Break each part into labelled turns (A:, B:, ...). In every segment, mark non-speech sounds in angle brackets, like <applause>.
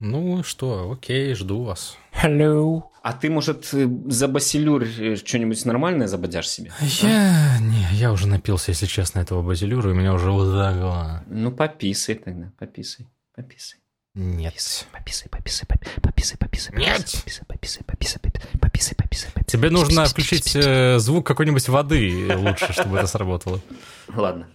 A: Ну что, окей, жду вас.
B: Hello.
C: А ты, может, э, за Басилюр э, что-нибудь нормальное забодяшь себе?
A: Я... Не, я уже напился, если честно, этого базилюра, и меня уже вот так...
C: Ну, пописай тогда, пописай, пописай.
A: Нет.
C: Пописай, пописай, пописай, пописай, пописай.
A: Нет.
C: Пописай, пописай, пописай, пописай, пописай.
A: Тебе нужно включить э, звук какой-нибудь воды лучше, чтобы это сработало.
C: Ладно.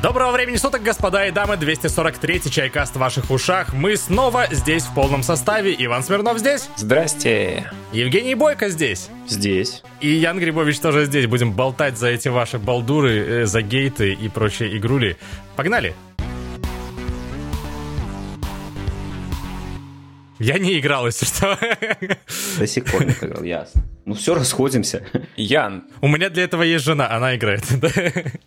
A: Доброго времени суток, господа и дамы, 243-й чайкаст в ваших ушах. Мы снова здесь в полном составе. Иван Смирнов здесь,
C: Здрасте.
A: Евгений Бойко здесь.
C: Здесь.
A: И Ян Грибович тоже здесь. Будем болтать за эти ваши балдуры, э, за гейты и прочие игрули. Погнали! Я не играл, если что.
C: До сих пор не играл, ясно. Ну все, расходимся.
B: Ян,
A: У меня для этого есть жена, она играет.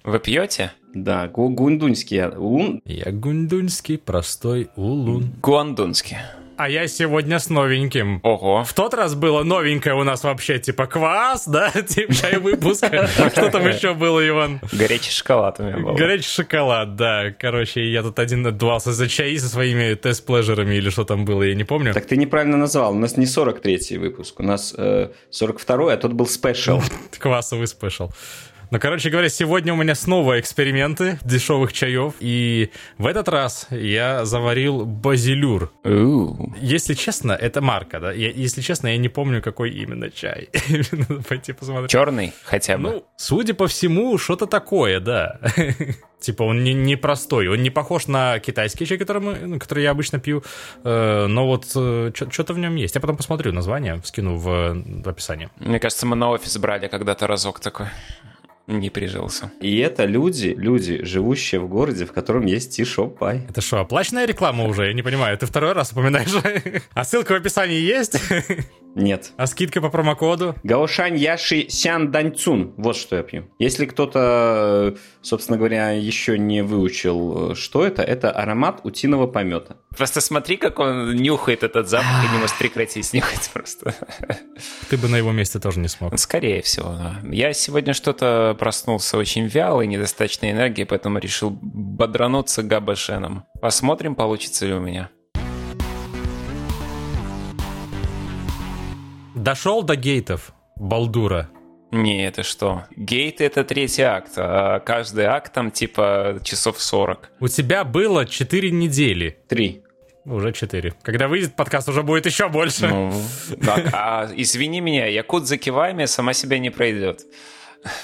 B: вы пьете?
C: Да, гу- гундунский. я- Ун-
A: Я гундунский простой улун.
B: Гуандунский.
A: А я сегодня с новеньким.
B: Ого.
A: В тот раз было новенькое у нас вообще, типа квас, да, <laughs> типа чай выпуска. Что там еще было, Иван?
B: Горячий шоколад у меня был.
A: Горячий шоколад, да. Короче, я тут один отдувался за чаи со своими тест-плежерами или что там было, я не помню.
C: Так ты неправильно назвал. У нас не 43-й выпуск, у нас э, 42-й, а тот был special. <laughs>
A: Квасовый special. Ну, короче говоря, сегодня у меня снова эксперименты дешевых чаев. И в этот раз я заварил Basilur.
B: Ууу.
A: Если честно, это марка, да? Я- если честно, я не помню, какой именно чай. <laughs> Надо пойти посмотреть.
B: Черный хотя бы.
A: Ну, судя по всему, что-то такое, да. <laughs> Типа он не, не простой, он не похож на китайский чай, который, мы, ну, который я обычно пью, э, но вот что-то в нем есть. Я потом посмотрю название, скину в, в описании.
B: Мне кажется, мы на офис брали когда-то разок такой. Не прижился.
C: И это люди, люди, живущие в городе, в котором есть Тишоп Пай.
A: Это что, оплаченная реклама уже? Я не понимаю, ты второй раз упоминаешь. <laughs> А ссылка в описании есть? <laughs>
C: Нет.
A: А скидка по промокоду?
C: Гаошань Яши Сян Даньцун. Вот что я пью. Если кто-то, э, собственно говоря, еще не выучил, э, что это, это аромат утиного помета.
B: Просто смотри, как он нюхает этот запах и не может прекратить нюхать просто.
A: Ты бы на его месте тоже не смог.
B: Скорее всего, да. Я сегодня что-то проснулся очень вялый, недостаточной энергии, поэтому решил бодрануться габашеном. Посмотрим, получится ли у меня.
A: Дошел до гейтов, Балдура.
B: Не, это что? Гейт — это третий акт, а каждый акт там типа часов 40.
A: У тебя было 4 недели.
C: Три.
A: Уже 4. Когда выйдет подкаст, уже будет еще больше.
B: Ну, так, а извини меня, Якут за кивами сама себя не пройдет.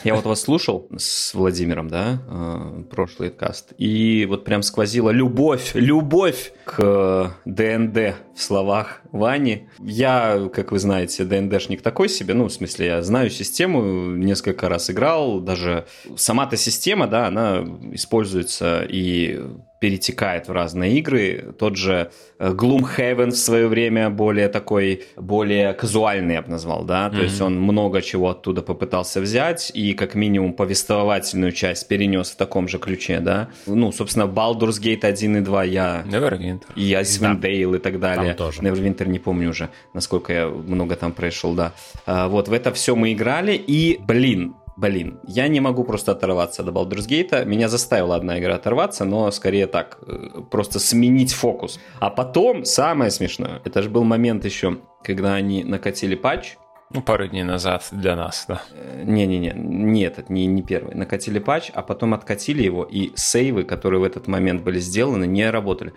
C: Я вот вас слушал с Владимиром, да, э, прошлый каст, и вот прям сквозила любовь, любовь к ДНД в словах Вани. Я, как вы знаете, ДНДшник такой себе, ну, в смысле, я знаю систему, несколько раз играл, даже сама-то система, да, она используется и перетекает в разные игры. Тот же э, Gloomhaven в свое время более такой, более казуальный, я бы назвал, да, то есть он много чего оттуда попытался взять и как минимум повествовательную часть перенес в таком же ключе, да. Ну, собственно, Baldur's Gate 1 и 2 я
B: Neverwinter.
C: и Icewind Dale и так далее.
A: Там тоже.
C: Neverwinter не помню уже, насколько я много там прошел, да. А, вот, в это все мы играли, и, блин, Блин, я не могу просто оторваться до Baldur's Gate. Меня заставила одна игра оторваться, но скорее так, э, просто сменить фокус. А потом, самое смешное, это же был момент еще, когда они накатили патч,
B: Ну, пару дней назад для нас, да.
C: Э, Не-не-не, не этот, не, не первый. Накатили патч, а потом откатили его, и сейвы, которые в этот момент были сделаны, не работали.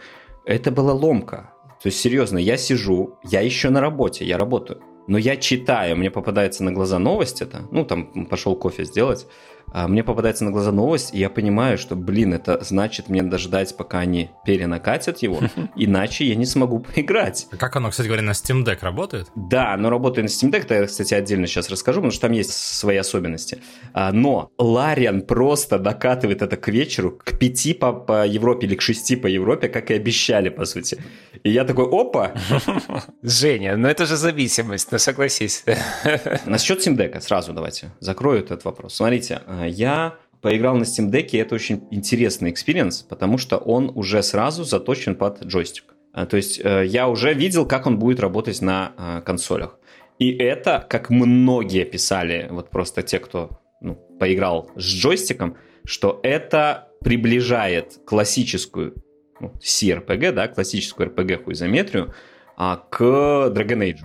C: Это была ломка. То есть, серьезно, я сижу, я еще на работе, я работаю. Но я читаю, мне попадается на глаза новость это, ну, там, пошел кофе сделать, а мне попадается на глаза новость, и я понимаю, что, блин, это значит мне дождать, пока они перенакатят его, <laughs> иначе я не смогу поиграть.
A: Как оно, кстати говоря, на Steam Deck работает?
C: Да, но работает на Steam Deck, это я, кстати, отдельно сейчас расскажу, потому что там есть свои особенности. А, но Лариан просто докатывает это к вечеру, к пяти по, по Европе или к шести по Европе, как и обещали, по сути. И я такой, опа! <laughs>
B: Женя, ну это же зависимость, ну согласись.
C: Насчет Steam Deck сразу давайте закрою этот вопрос. Смотрите, а, я поиграл на Steam Deck, и это очень интересный experience, потому что он уже сразу заточен под джойстик. А, То есть э, я уже видел, как он будет работать на а, консолях. И это, как многие писали, вот просто те, кто ну, поиграл с джойстиком, что это приближает классическую ну, CRPG, да, классическую RPG хуизометрию, а, к Dragon Age.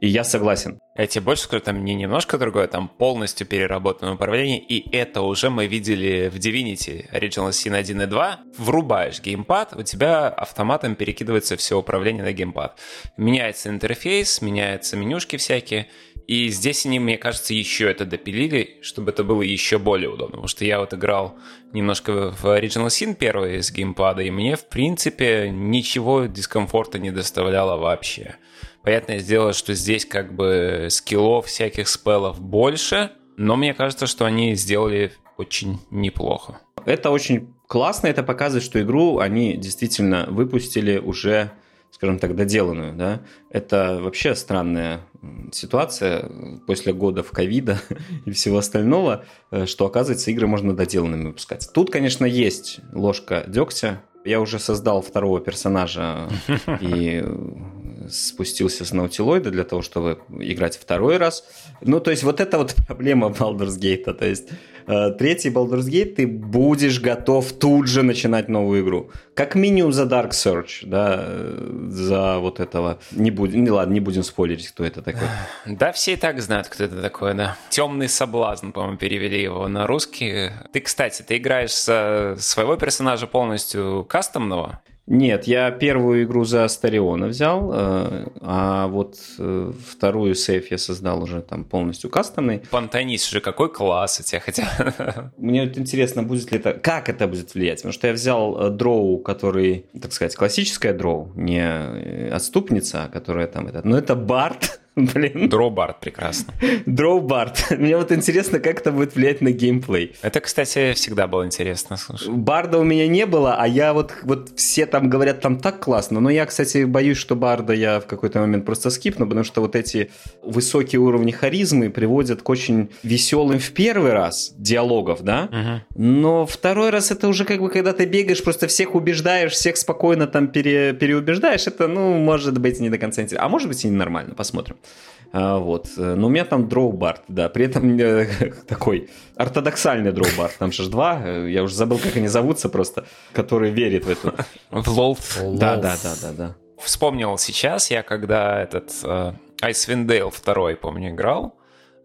C: И я согласен.
B: Я тебе больше скажу, там не немножко другое, там полностью переработанное управление, и это уже мы видели в Divinity Original Sin 1 и 2. Врубаешь геймпад, у тебя автоматом перекидывается все управление на геймпад. Меняется интерфейс, меняются менюшки всякие, и здесь они, мне кажется, еще это допилили, чтобы это было еще более удобно. Потому что я вот играл немножко в Original Sin первый с геймпада, и мне, в принципе, ничего дискомфорта не доставляло вообще. Понятное дело, что здесь как бы скиллов, всяких спеллов больше, но мне кажется, что они сделали очень неплохо.
C: Это очень классно, это показывает, что игру они действительно выпустили уже скажем так, доделанную, да, это вообще странная ситуация после годов ковида <laughs> и всего остального, э, что, оказывается, игры можно доделанными выпускать. Тут, конечно, есть ложка дегтя. Я уже создал второго персонажа <laughs> и спустился с наутилоида для того, чтобы играть второй раз. Ну, то есть вот это вот <laughs> проблема Baldur's Gate. То есть э, третий Baldur's Gate ты будешь готов тут же начинать новую игру. Как минимум за Dark Search, да, э, за вот этого. Не будем, не ладно, не будем спойлерить, кто это такой.
B: Да, все и так знают, кто это такой, да. Темный соблазн, по-моему, перевели его на русский. Ты, кстати, ты играешь со своего персонажа полностью кастомного?
C: Нет, я первую игру за Астариона взял, э, а вот э, вторую сейф я создал уже там полностью кастомный.
B: Пантонис же какой класс у тебя, хотя... <laughs>
C: Мне вот интересно, будет ли это... Как это будет влиять? Потому что я взял э, дроу, который, так сказать, классическая дроу, не отступница, которая там... Это, но это Барт, <laughs> Блин.
B: Дроубард прекрасно.
C: Дроубард. <laughs> Мне вот интересно, как это будет влиять на геймплей.
B: Это, кстати, всегда было интересно. Слушай.
C: Барда у меня не было, а я вот, вот все там говорят, там так классно. Но я, кстати, боюсь, что Барда я в какой-то момент просто скипну, потому что вот эти высокие уровни харизмы приводят к очень веселым в первый раз диалогов, да? Угу. Но второй раз это уже как бы, когда ты бегаешь, просто всех убеждаешь, всех спокойно там пере, переубеждаешь, это, ну, может быть, не до конца интересно. А может быть, и нормально, посмотрим. А, вот. Но у меня там дроубард, да. При этом э, <laughs> такой ортодоксальный дроубард. Там же два, э, я уже забыл, как они зовутся просто, который верит в это. <laughs>
B: В лол.
C: Да, да, да, да, да.
B: Вспомнил сейчас, я когда этот Icewind Dale 2, помню, играл,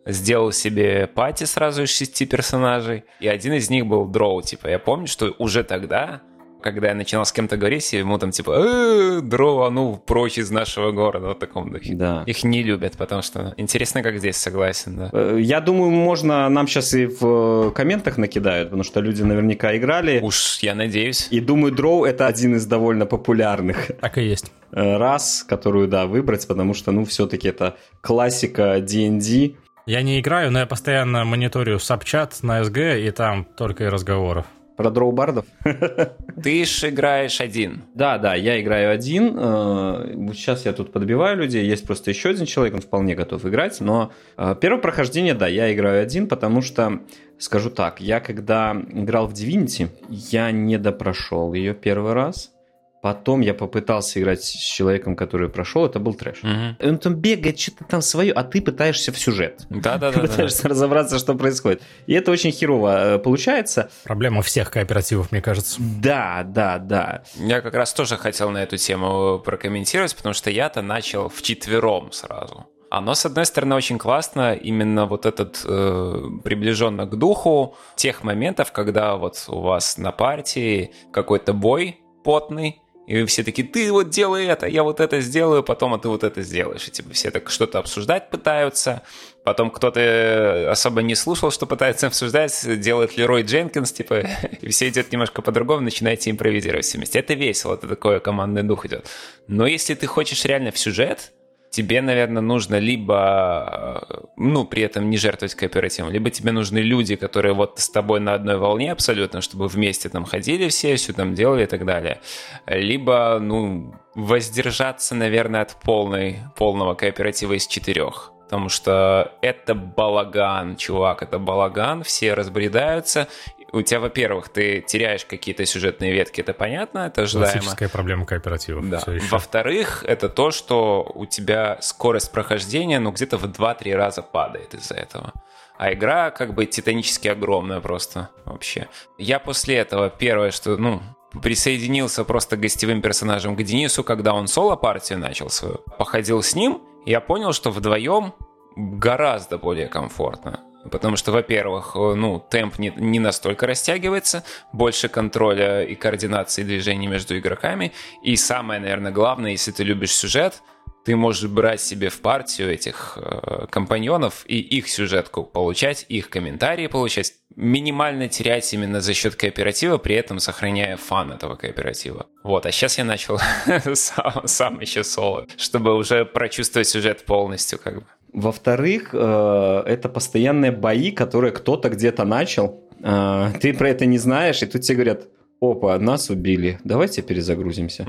B: сделал себе пати сразу из шести персонажей, и один из них был дроу, типа, я помню, что уже тогда когда я начинал с кем-то говорить, ему там типа э, дрова, ну, прочь из нашего города, вот в таком духе.
C: Да.
B: Их не любят, потому что интересно, как здесь, согласен, да.
C: Э, я думаю, можно, нам сейчас и в комментах накидают, потому что люди наверняка играли.
B: Уж я надеюсь.
C: И думаю, дроу это один из довольно популярных.
A: Так и есть.
C: Э, раз, которую, да, выбрать, потому что, ну, все-таки это классика D&D.
A: Я не играю, но я постоянно мониторю сабчат на SG, и там только и разговоров.
C: Про дроубардов?
B: Ты ж играешь один.
C: Да, да, я играю один. Э, сейчас я тут подбиваю людей. Есть просто еще один человек, он вполне готов играть. Но э, первое прохождение, да, я играю один, потому что, скажу так, я когда играл в Divinity, я не допрошел ее первый раз. Потом я попытался играть с человеком, который прошел, это был трэш. Угу. Он там бегает, что-то там свое, а ты пытаешься в сюжет.
B: Да-да-да. <laughs>
C: Пытаешься разобраться, что происходит. И это очень херово э, получается.
A: Проблема всех кооперативов, мне кажется.
C: Да, да, да.
B: Я как раз тоже хотел на эту тему прокомментировать, потому что я-то начал вчетвером сразу. Оно, с одной стороны, очень классно, именно вот этот э, приближенно к духу тех моментов, когда вот у вас на партии какой-то бой потный, и все таки ты вот делай это, я вот это сделаю, потом а ты вот это сделаешь. И типа все так что-то обсуждать пытаются. Потом кто-то особо не слушал, что пытается обсуждать, делает Лерой Дженкинс, типа, <laughs> и все идет немножко по-другому, начинаете импровизировать вместе. Это весело, это такое командный дух идет. Но если ты хочешь реально в сюжет, тебе, наверное, нужно либо, э, ну, при этом не жертвовать кооперативом, либо тебе нужны люди, которые вот с тобой на одной волне абсолютно, чтобы вместе там ходили все, все там делали и так далее. Либо, ну, воздержаться, наверное, от полной, полного кооператива из четырех потому что это балаган, чувак, это балаган, все разбредаются, у тебя, во-первых, ты теряешь какие-то сюжетные ветки, это понятно, это ожидаемо.
A: Классическая проблема кооперативов.
B: Да. Во-вторых, это то, что у тебя скорость прохождения, ну, где-то в 2-3 раза падает из-за этого. А игра как бы титанически огромная просто вообще. Я после этого первое, что, ну, присоединился просто гостевым персонажем к Денису, когда он соло-партию начал свою. Походил с ним, я понял, что вдвоем гораздо более комфортно. Потому что, во-первых, э, ну, темп не, не настолько растягивается, больше контроля и координации движений между игроками. И самое, наверное, главное, если ты любишь сюжет, ты можешь брать себе в партию этих э, компаньонов и их сюжетку получать, их комментарии получать, минимально терять именно за счет кооператива, при этом сохраняя фан этого кооператива. Вот, а сейчас я начал <laughs> сам, сам еще соло, чтобы уже прочувствовать сюжет полностью, как бы.
C: Во-вторых, э, это постоянные бои, которые кто-то где-то начал. Э, ты про это не знаешь, и тут тебе говорят, опа, нас убили, давайте перезагрузимся.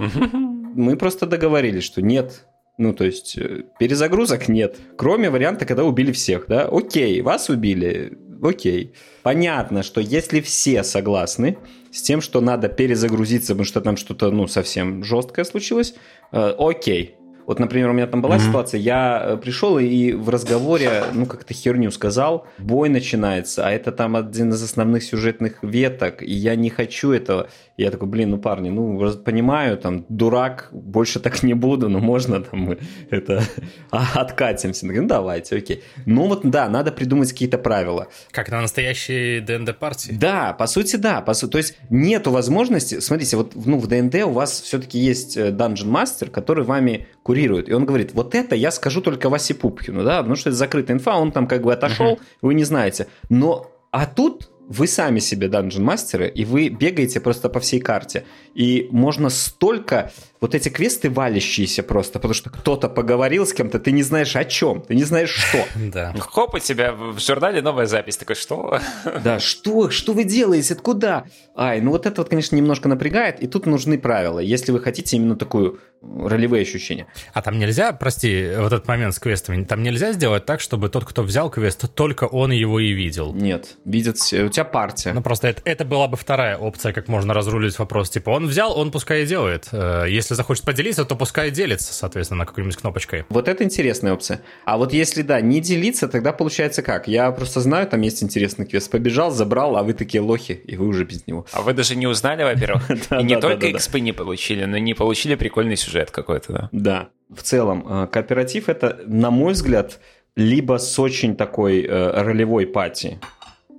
C: Мы просто договорились, что нет, ну, то есть, э, перезагрузок нет. Кроме варианта, когда убили всех, да? Окей, вас убили, окей. Понятно, что если все согласны с тем, что надо перезагрузиться, потому что там что-то, ну, совсем жесткое случилось, э, окей, вот, например, у меня там была mm-hmm. ситуация, я э, пришел и в разговоре, ну, как-то херню сказал, бой начинается, а это там один из основных сюжетных веток, и я не хочу этого. Я такой, блин, ну, парни, ну, понимаю, там, дурак, больше так не буду, но можно там мы это <laughs> откатимся. Ну, давайте, окей. Ну, вот, да, надо придумать какие-то правила.
A: Как на настоящей ДНД-партии?
C: Да, по сути, да. По сути, то есть, нету возможности, смотрите, вот, ну, в ДНД у вас все-таки есть э, Dungeon Master, который вами курирует. И он говорит, вот это я скажу только Васе Пупкину, да, потому что это закрытая инфа, он там как бы отошел, uh-huh. вы не знаете. Но, а тут вы сами себе данжен-мастеры, и вы бегаете просто по всей карте. И можно столько... Вот эти квесты валящиеся просто, потому что кто-то поговорил с кем-то, ты не знаешь о чем, ты не знаешь что. <laughs>
B: Да. Хоп, у тебя в журнале новая запись. Такой, что? <laughs>
C: Да, что? Что вы делаете? Откуда? Ай, ну вот это вот, конечно, немножко напрягает, и тут нужны правила, если вы хотите именно такую ролевые ощущения.
A: А там нельзя, прости, вот этот момент с квестами, там нельзя сделать так, чтобы тот, кто взял квест, только он его и видел?
C: Нет, видят все. Тебя партия.
A: Ну просто это, это была бы вторая опция, как можно разрулить вопрос. Типа он взял, он пускай и делает. Э, если захочет поделиться, то пускай и делится, соответственно, какой-нибудь кнопочкой.
C: Вот это интересная опция. А вот если, да, не делиться, тогда получается как? Я просто знаю, там есть интересный квест. Побежал, забрал, а вы такие лохи, и вы уже без него.
B: А вы даже не узнали, во-первых. <laughs> И не только XP не получили, но не получили прикольный сюжет какой-то, да?
C: Да. В целом, э, кооператив это, на мой взгляд, либо с очень такой э, ролевой пати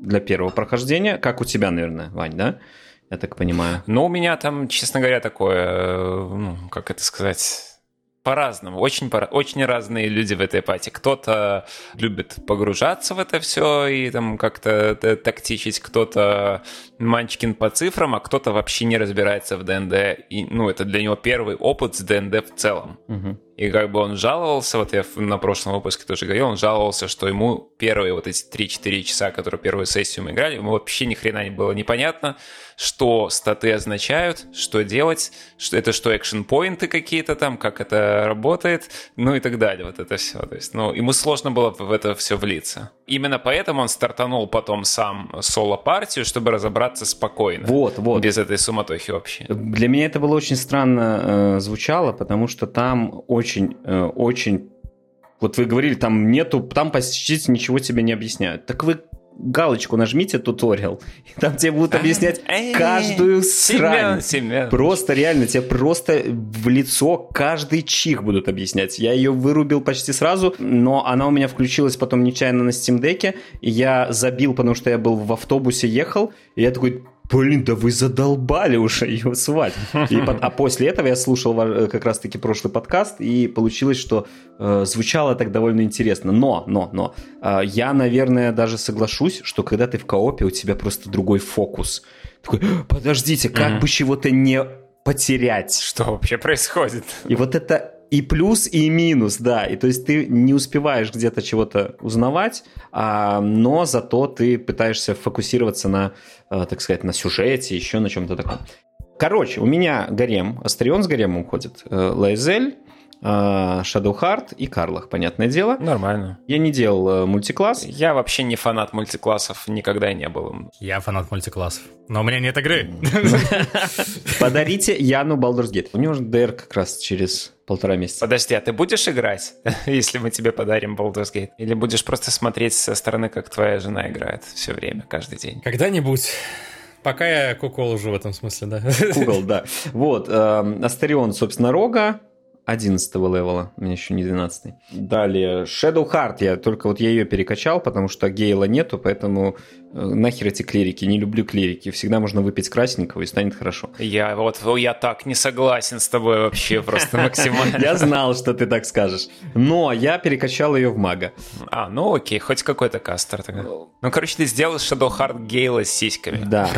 C: для первого прохождения, как у тебя, наверное, Вань, да? Я так понимаю.
B: Ну, у меня там, честно говоря, такое, э, ну, как это сказать по-разному, очень, по очень разные люди в этой пати. Кто-то любит погружаться в это все и там как-то тактичить, кто-то манчкин по цифрам, а кто-то вообще не разбирается в ДНД. И, ну, это для него первый опыт с ДНД в целом. Угу. И как бы он жаловался, вот я на прошлом выпуске тоже говорил, он жаловался, что ему первые вот эти 3-4 часа, которые первую сессию мы играли, ему вообще ни хрена не было непонятно, что статы означают, что делать, что это что экшен-поинты какие-то там, как это работает, ну и так далее, вот это все. То есть, ну, ему сложно было в это все влиться. Именно поэтому он стартанул потом сам соло-партию, чтобы разобраться спокойно.
C: Вот, вот.
B: Без этой суматохи вообще.
C: Для меня это было очень странно э, звучало, потому что там очень, э, очень вот вы говорили, там нету, там почти ничего тебе не объясняют. Так вы галочку нажмите туториал, и там тебе будут объяснять каждую срань. Просто реально, тебе просто в лицо каждый чих будут объяснять. Я ее вырубил почти сразу, но она у меня включилась потом нечаянно на Steam Deck, и я забил, потому что я был в автобусе, ехал, и я такой, блин, да вы задолбали уже ее свать. И, а после этого я слушал э, как раз-таки прошлый подкаст, и получилось, что э, звучало так довольно интересно. Но, но, но, э, я, наверное, даже соглашусь, что когда ты в коопе, у тебя просто другой фокус. Такой, подождите, как mm-hmm. бы чего-то не потерять.
B: Что вообще происходит?
C: И вот это и плюс, и минус, да. И то есть ты не успеваешь где-то чего-то узнавать, а, но зато ты пытаешься фокусироваться на, а, так сказать, на сюжете, еще на чем-то таком. Короче, у меня гарем, Астрион с гаремом уходит, э, Лайзель, Shadowheart и Карлах, понятное дело.
B: Нормально.
C: Я не делал э, мультикласс.
B: Я вообще не фанат мультиклассов, никогда не был.
A: Я фанат мультиклассов, но у меня нет игры. <laughs>
C: Подарите Яну Baldur's Gate. У него же DR как раз через полтора месяца.
B: Подожди, а ты будешь играть, <laughs> если мы тебе подарим Baldur's Gate? Или будешь просто смотреть со стороны, как твоя жена играет все время, каждый день?
A: Когда-нибудь Пока я кукол уже в этом смысле, да.
C: Кукол, да. <laughs> Вот, э, Астарион, собственно, Рога, 11 левела, у меня еще не 12 Далее, Shadow Heart, я только вот я ее перекачал, потому что Гейла нету, поэтому э, нахер эти клирики, не люблю клирики, всегда можно выпить красненького и станет хорошо.
B: Я вот, я так не согласен с тобой вообще просто максимально.
C: Я знал, что ты так скажешь. Но я перекачал ее в мага.
B: А, ну окей, хоть какой-то кастер тогда. Ну, короче, ты сделал Shadow Heart Гейла с сиськами.
C: Да.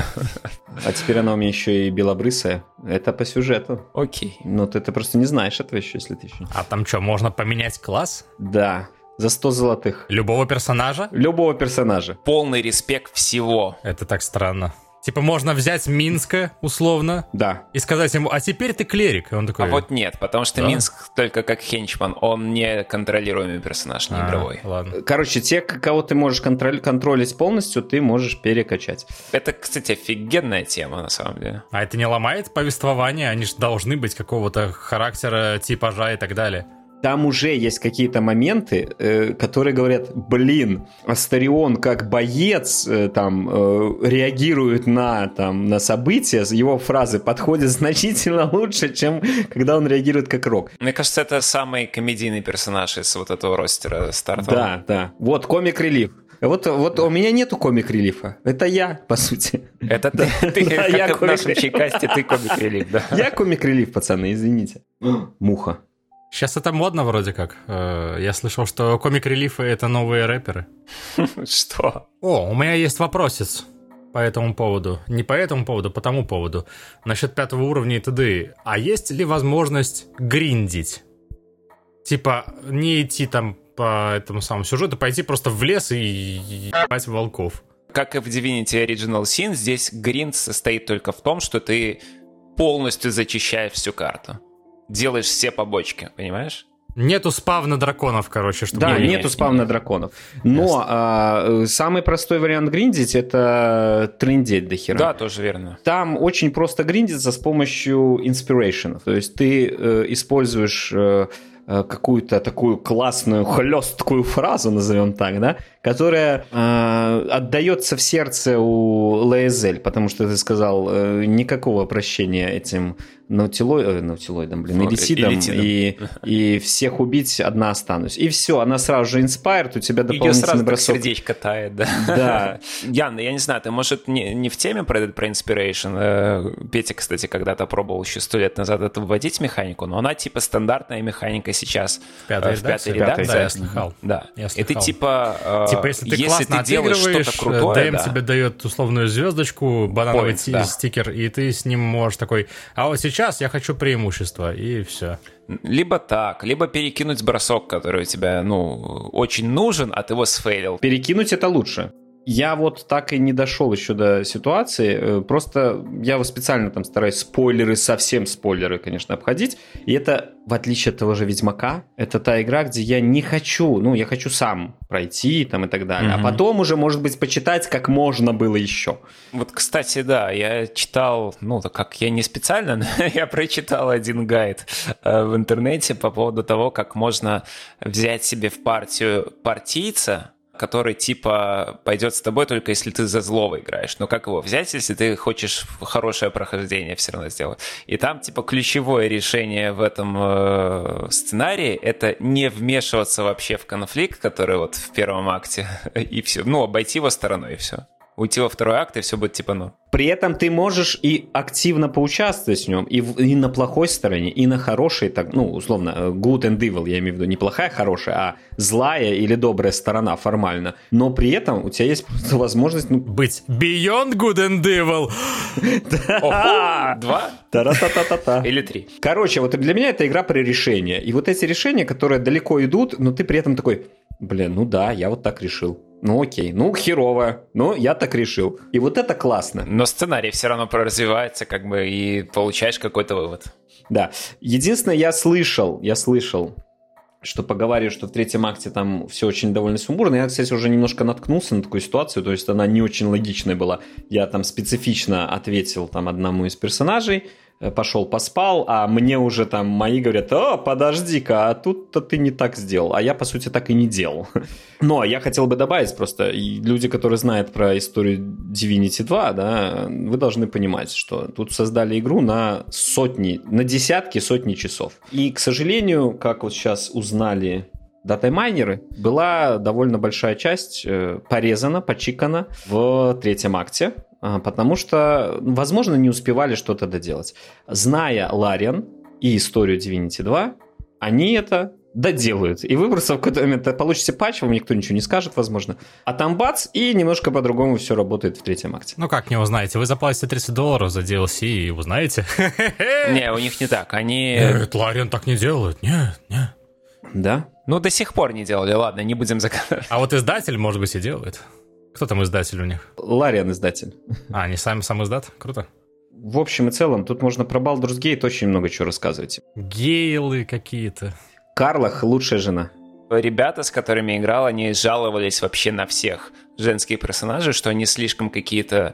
C: А теперь она у меня еще и белобрысая. Это по сюжету.
B: Окей.
C: Но ты, ты просто не знаешь этого еще, если ты еще...
A: А там что, можно поменять класс?
C: Да. За 100 золотых.
A: Любого персонажа?
C: Любого персонажа.
B: Полный респект всего.
A: Это так странно. Типа можно взять Минска, условно,
C: Да.
A: и сказать ему, а теперь ты клерик. И он такой...
B: А вот нет, потому что
A: Да?
B: Минск только как хенчман, он не контролируемый персонаж, не
A: «А,
B: игровой.
A: Ладно.
C: Короче, те, кого ты можешь контроль- контролить полностью, ты можешь перекачать.
B: Это, кстати, офигенная тема, на самом деле.
A: А это не ломает повествование? Они же должны быть какого-то характера, типажа и так далее.
C: Там уже есть какие-то моменты, э, которые говорят, блин, Астарион как боец э, там э, реагирует на, там, на события, его фразы подходят <laughs> значительно лучше, чем когда он реагирует как Рок.
B: Мне кажется, это самый комедийный персонаж из вот этого ростера стартового.
C: Да, да. Вот комик-релиф. Вот, вот у меня нету комик-релифа. Это я, по сути.
B: Это ты, <laughs> ты
C: Да,
B: как
C: я
B: в нашем
C: комик.
B: чекасте, ты комик релик, да.
C: Я комик-релиф, пацаны, извините. Муха.
A: Сейчас это модно вроде как. Э, Я слышал, что комик-релифы — это новые рэперы. <laughs>
B: Что?
A: О, у меня есть вопросец по этому поводу. Не по этому поводу, по тому поводу. Насчет пятого уровня и т.д. А есть ли возможность гриндить? Типа, не идти там по этому самому сюжету, пойти просто в лес и ебать волков.
B: Как и в Divinity Original Sin, здесь гринд состоит только в том, что ты полностью зачищаешь всю карту. Делаешь все побочки, понимаешь?
A: Нету спавна драконов, короче, чтобы...
C: Да,
B: Не, не,
C: нету
B: не.
C: спавна драконов. Но а, э, самый простой вариант гриндить это трендеть до хера.
B: Да, тоже верно.
C: Там очень просто гриндиться с помощью inspiration. То есть ты э, используешь э, какую-то такую классную, хлесткую фразу, назовем так, да, которая э, отдается в сердце у Лаэзель, потому что ты сказал э, никакого прощения этим наутилой, э, наутилоидам, блин, элитидам. и, и всех убить, одна останусь. И все, она сразу же inspired, у тебя
B: Ее
C: дополнительный
B: сразу так
C: бросок.
B: сердечко тает, да.
C: Да, <laughs>
B: Ян, я не знаю, ты, может, не, не в теме про этот про Inspiration. Э, Петя, кстати, когда-то пробовал еще сто лет назад это вводить механику, но она типа стандартная механика сейчас
A: В пятой
B: э, в
A: редакции?
B: пятой редакции.
A: Да, я слыхал.
B: Да.
A: Я
B: И ты
A: слыхал.
B: типа... э,
A: Типа, если ты классно
B: делаешь
A: отыгрываешь,
B: что-то крутое,
A: ДМ
B: да.
A: тебе дает условную звездочку, банановый
B: Point, да.
A: стикер, и ты с ним можешь такой, а вот сейчас я хочу преимущество, и все.
B: Либо так, либо перекинуть бросок, который у тебя, ну, очень нужен, а ты его сфейлил.
C: перекинуть это лучше. Я вот так и не дошел еще до ситуации. э, Просто я специально там стараюсь спойлеры, совсем спойлеры, конечно, обходить. И это, в отличие от того же Ведьмака, это та игра, где я не хочу, ну, я хочу сам пройти там и так далее.
A: Мгм.
C: А потом уже, может быть, почитать, как можно было еще.
B: Вот, кстати, да, я читал, ну, так как я не специально, <laughs> но я прочитал один гайд э, в интернете по поводу того, как можно взять себе в партию партийца, который типа пойдет с тобой только если ты за злого играешь. Но как его взять, если ты хочешь хорошее прохождение все равно сделать? И там типа ключевое решение в этом э, сценарии это не вмешиваться вообще в конфликт, который вот в первом акте, <laughs> и все. Ну, обойти его стороной, и все. Уйти во второй акт, и все будет типа, ну,
C: При этом ты можешь и активно поучаствовать в нем, и, в- и на плохой стороне, и на хорошей, так, ну, условно, э, good and evil, я имею в виду не плохая, хорошая, а злая или добрая сторона формально. Но при этом у тебя есть просто возможность, ну,
A: Быть beyond good and evil.
B: Два
C: та-ра-та-та-та-та.
B: или три.
C: Короче, вот для меня это игра про решения. И вот эти решения, которые далеко идут, но ты при этом такой, блин, ну да, я вот так решил. Ну окей, ну херово, но я так решил. И вот это классно.
B: Но сценарий все равно проразвивается, как бы, и получаешь какой-то вывод.
C: Да. Единственное, я слышал, я слышал, что поговаривают, что в третьем акте там все очень довольно сумбурно. Я, кстати, уже немножко наткнулся на такую ситуацию, то есть она не очень логичная была. Я там специфично ответил там одному из персонажей, пошел поспал, а мне уже там мои говорят, о, подожди-ка, а тут-то ты не так сделал, а я, по сути, так и не делал. <laughs> Но я хотел бы добавить просто, люди, которые знают про историю Divinity 2, да, вы должны понимать, что тут создали игру на сотни, на десятки, сотни часов. И, к сожалению, как вот сейчас узнали дата-майнеры, была довольно большая часть э, порезана, почикана в третьем акте, потому что, возможно, не успевали что-то доделать. Зная Лариан и историю Divinity 2, они это доделают. И выбросов в какой-то момент получите патч, вам никто ничего не скажет, возможно. А там бац, и немножко по-другому все работает в третьем акте.
A: Ну как не узнаете? Вы заплатите 30 долларов за DLC и узнаете. <laughs>
B: Не, у них не так. Они...
A: Нет, Лариан так не делают. Нет, нет.
C: Да?
B: Ну, до сих пор не делали. Ладно, не будем загадывать.
A: А вот издатель, может быть, и делает. Кто там издатель у них?
C: Лариан издатель.
A: А, они сами сам издат? Круто.
C: В общем и целом, тут можно про Baldur's Gate очень много чего рассказывать.
A: Гейлы какие-то.
C: Карлах лучшая жена.
B: Ребята, с которыми играл, они жаловались вообще на всех женские персонажи, что они слишком какие-то,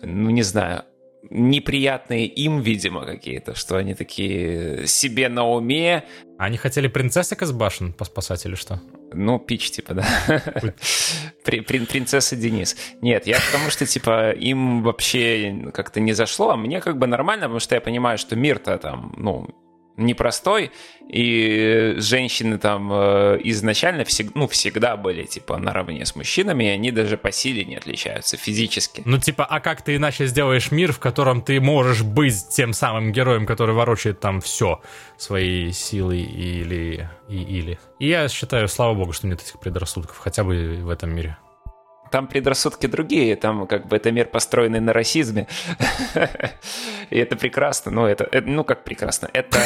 B: ну не знаю, неприятные им, видимо, какие-то, что они такие себе на уме.
A: Они хотели принцессок из башен поспасать или что?
B: Ну, пич, типа, да. При, при, принцесса Денис. Нет, я потому что, типа, им вообще как-то не зашло, а мне как бы нормально, потому что я понимаю, что мир-то там, ну, непростой, и женщины там э, изначально всег, ну, всегда были, типа, наравне с мужчинами, и они даже по силе не отличаются физически.
A: Ну, типа, а как ты иначе сделаешь мир, в котором ты можешь быть тем самым героем, который ворочает там все своей силой или... И, или. И я считаю, слава богу, что нет этих предрассудков, хотя бы в этом мире
B: там предрассудки другие, там как бы это мир построенный на расизме, <laughs> и это прекрасно, ну это, ну как прекрасно, это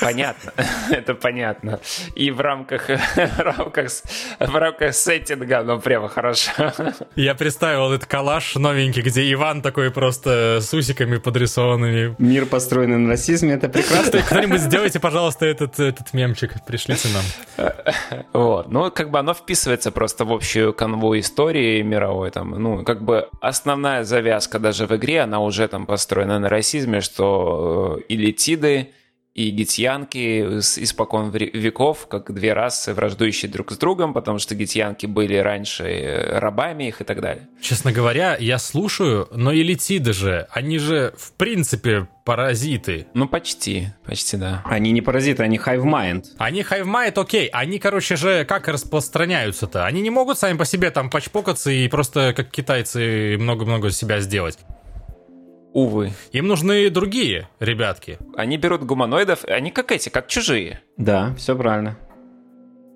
B: понятно, <laughs> это понятно, и в рамках, <laughs> в рамках, в рамках сеттинга, ну прямо хорошо.
A: Я представил этот коллаж новенький, где Иван такой просто с усиками подрисованными.
C: Мир построенный на расизме, это прекрасно.
A: Кто-нибудь сделайте, пожалуйста, этот, этот мемчик, пришлите нам.
B: Вот, ну как бы оно вписывается просто в общую канву истории, мировой, там, ну, как бы основная завязка даже в игре, она уже там построена на расизме, что элитиды и гитьянки испокон веков, как две расы, враждующие друг с другом, потому что гитьянки были раньше э, рабами их и так далее.
A: Честно говоря, я слушаю, но элитиды же, они же в принципе паразиты.
B: Ну, почти, почти, да.
C: Они не паразиты, они hive mind.
A: Они hive mind, окей. Они, короче же, как распространяются-то? Они не могут сами по себе там почпокаться и просто, как китайцы, много-много себя сделать.
B: Увы.
A: Им нужны другие ребятки.
B: Они берут гуманоидов, они как эти, как чужие.
C: Да, все правильно.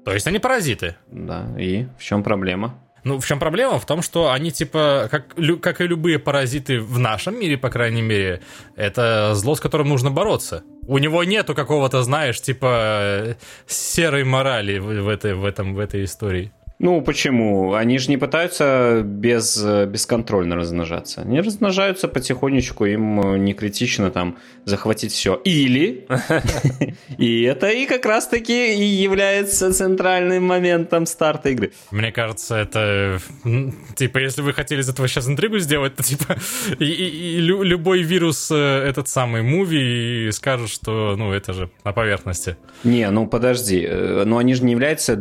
A: То есть они паразиты.
C: Да, и в чем проблема?
A: Ну, в чем проблема? В том, что они, типа, как, как и любые паразиты в нашем мире, по крайней мере, это зло, с которым нужно бороться. У него нету какого-то, знаешь, типа, серой морали в, в, этой, в, этом, в этой истории.
C: Ну, почему? Они же не пытаются без, бесконтрольно размножаться. Они размножаются потихонечку, им не критично там захватить все. Или, <laughs> и это и как раз-таки и является центральным моментом старта игры.
A: Мне кажется, это, типа, если вы хотели из этого сейчас интригу сделать, то, типа, и, и, и любой вирус э, этот самый муви скажет, что, ну, это же на поверхности.
C: Не, ну, подожди, э, но они же не являются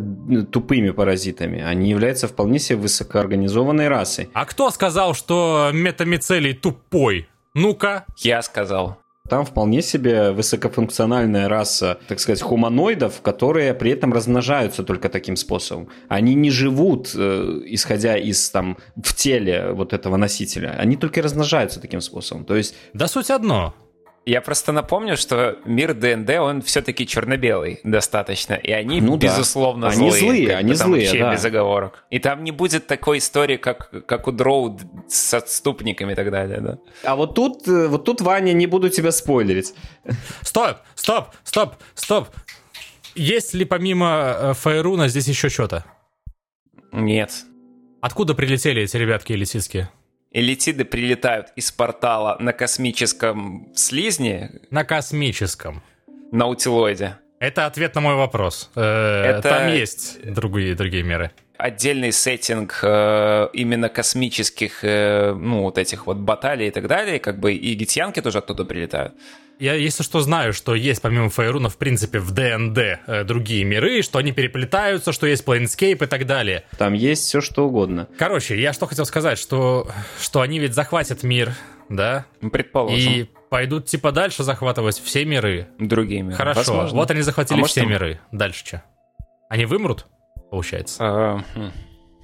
C: тупыми паразитами метамицелитами. Они являются вполне себе высокоорганизованной расой.
A: А кто сказал, что метамицелий тупой? Ну-ка.
B: Я сказал.
C: Там вполне себе высокофункциональная раса, так сказать, хуманоидов, которые при этом размножаются только таким способом. Они не живут, э, исходя из там в теле вот этого носителя. Они только размножаются таким способом. То есть...
A: Да суть одно.
B: Я просто напомню, что мир ДНД, он все-таки черно-белый достаточно, и они,
C: ну,
B: безусловно,
C: да. Они злые, они злые,
B: вообще
C: да.
B: без оговорок. И там не будет такой истории, как, как у Дроу с отступниками и так далее, да.
C: А вот тут, э, вот тут, Ваня, не буду тебя спойлерить.
A: Стоп, стоп, стоп, стоп. Есть ли помимо э, Файруна здесь еще что-то?
B: Нет.
A: Откуда прилетели эти ребятки элитистские?
B: Элитиды прилетают из портала на космическом слизне.
A: На космическом.
B: На утилоиде.
A: Это ответ на мой вопрос. Э, Это... Там есть другие, другие меры.
B: Отдельный сеттинг э, именно космических, э, ну, вот этих вот баталий и так далее, как бы и гитьянки тоже оттуда прилетают.
A: Я, если что, знаю, что есть помимо Фейруна, в принципе, в ДНД э, другие миры, что они переплетаются, что есть Planescape и так далее.
C: Там есть все, что угодно.
A: Короче, я что хотел сказать, что, что они ведь захватят мир, да?
B: Предположим.
A: И пойдут типа дальше захватывать все миры.
B: Другие миры.
A: Хорошо,
B: Возможно.
A: вот они захватили
B: А
A: все
B: может,
A: миры. Дальше что? Они вымрут, получается?
B: А, хм.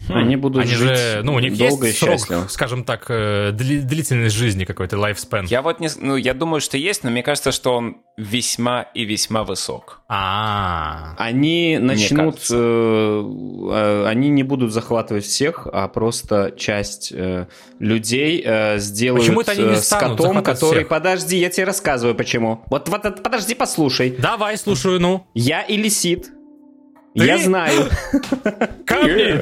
C: Они будут
A: Они
C: жить
A: же, ну, у них
C: долго
A: есть
C: и
A: срок,
C: счастливо.
A: скажем так, э, дли- длительность жизни какой-то, lifespan.
B: Я вот не... Ну, я думаю, что есть, но мне кажется, что он весьма и весьма высок.
A: А,
C: Они начнут, э, э, они не будут захватывать всех, а просто часть э, людей э, сделают
A: Почему это они не
C: э, скотом,
A: захватывать
C: который...
A: всех?
C: Подожди, я тебе рассказываю, почему. Вот, вот подожди, послушай.
A: давай, слушаю, ну.
C: Я Илисит.
A: Ты?
C: Я знаю.
A: Ко мне!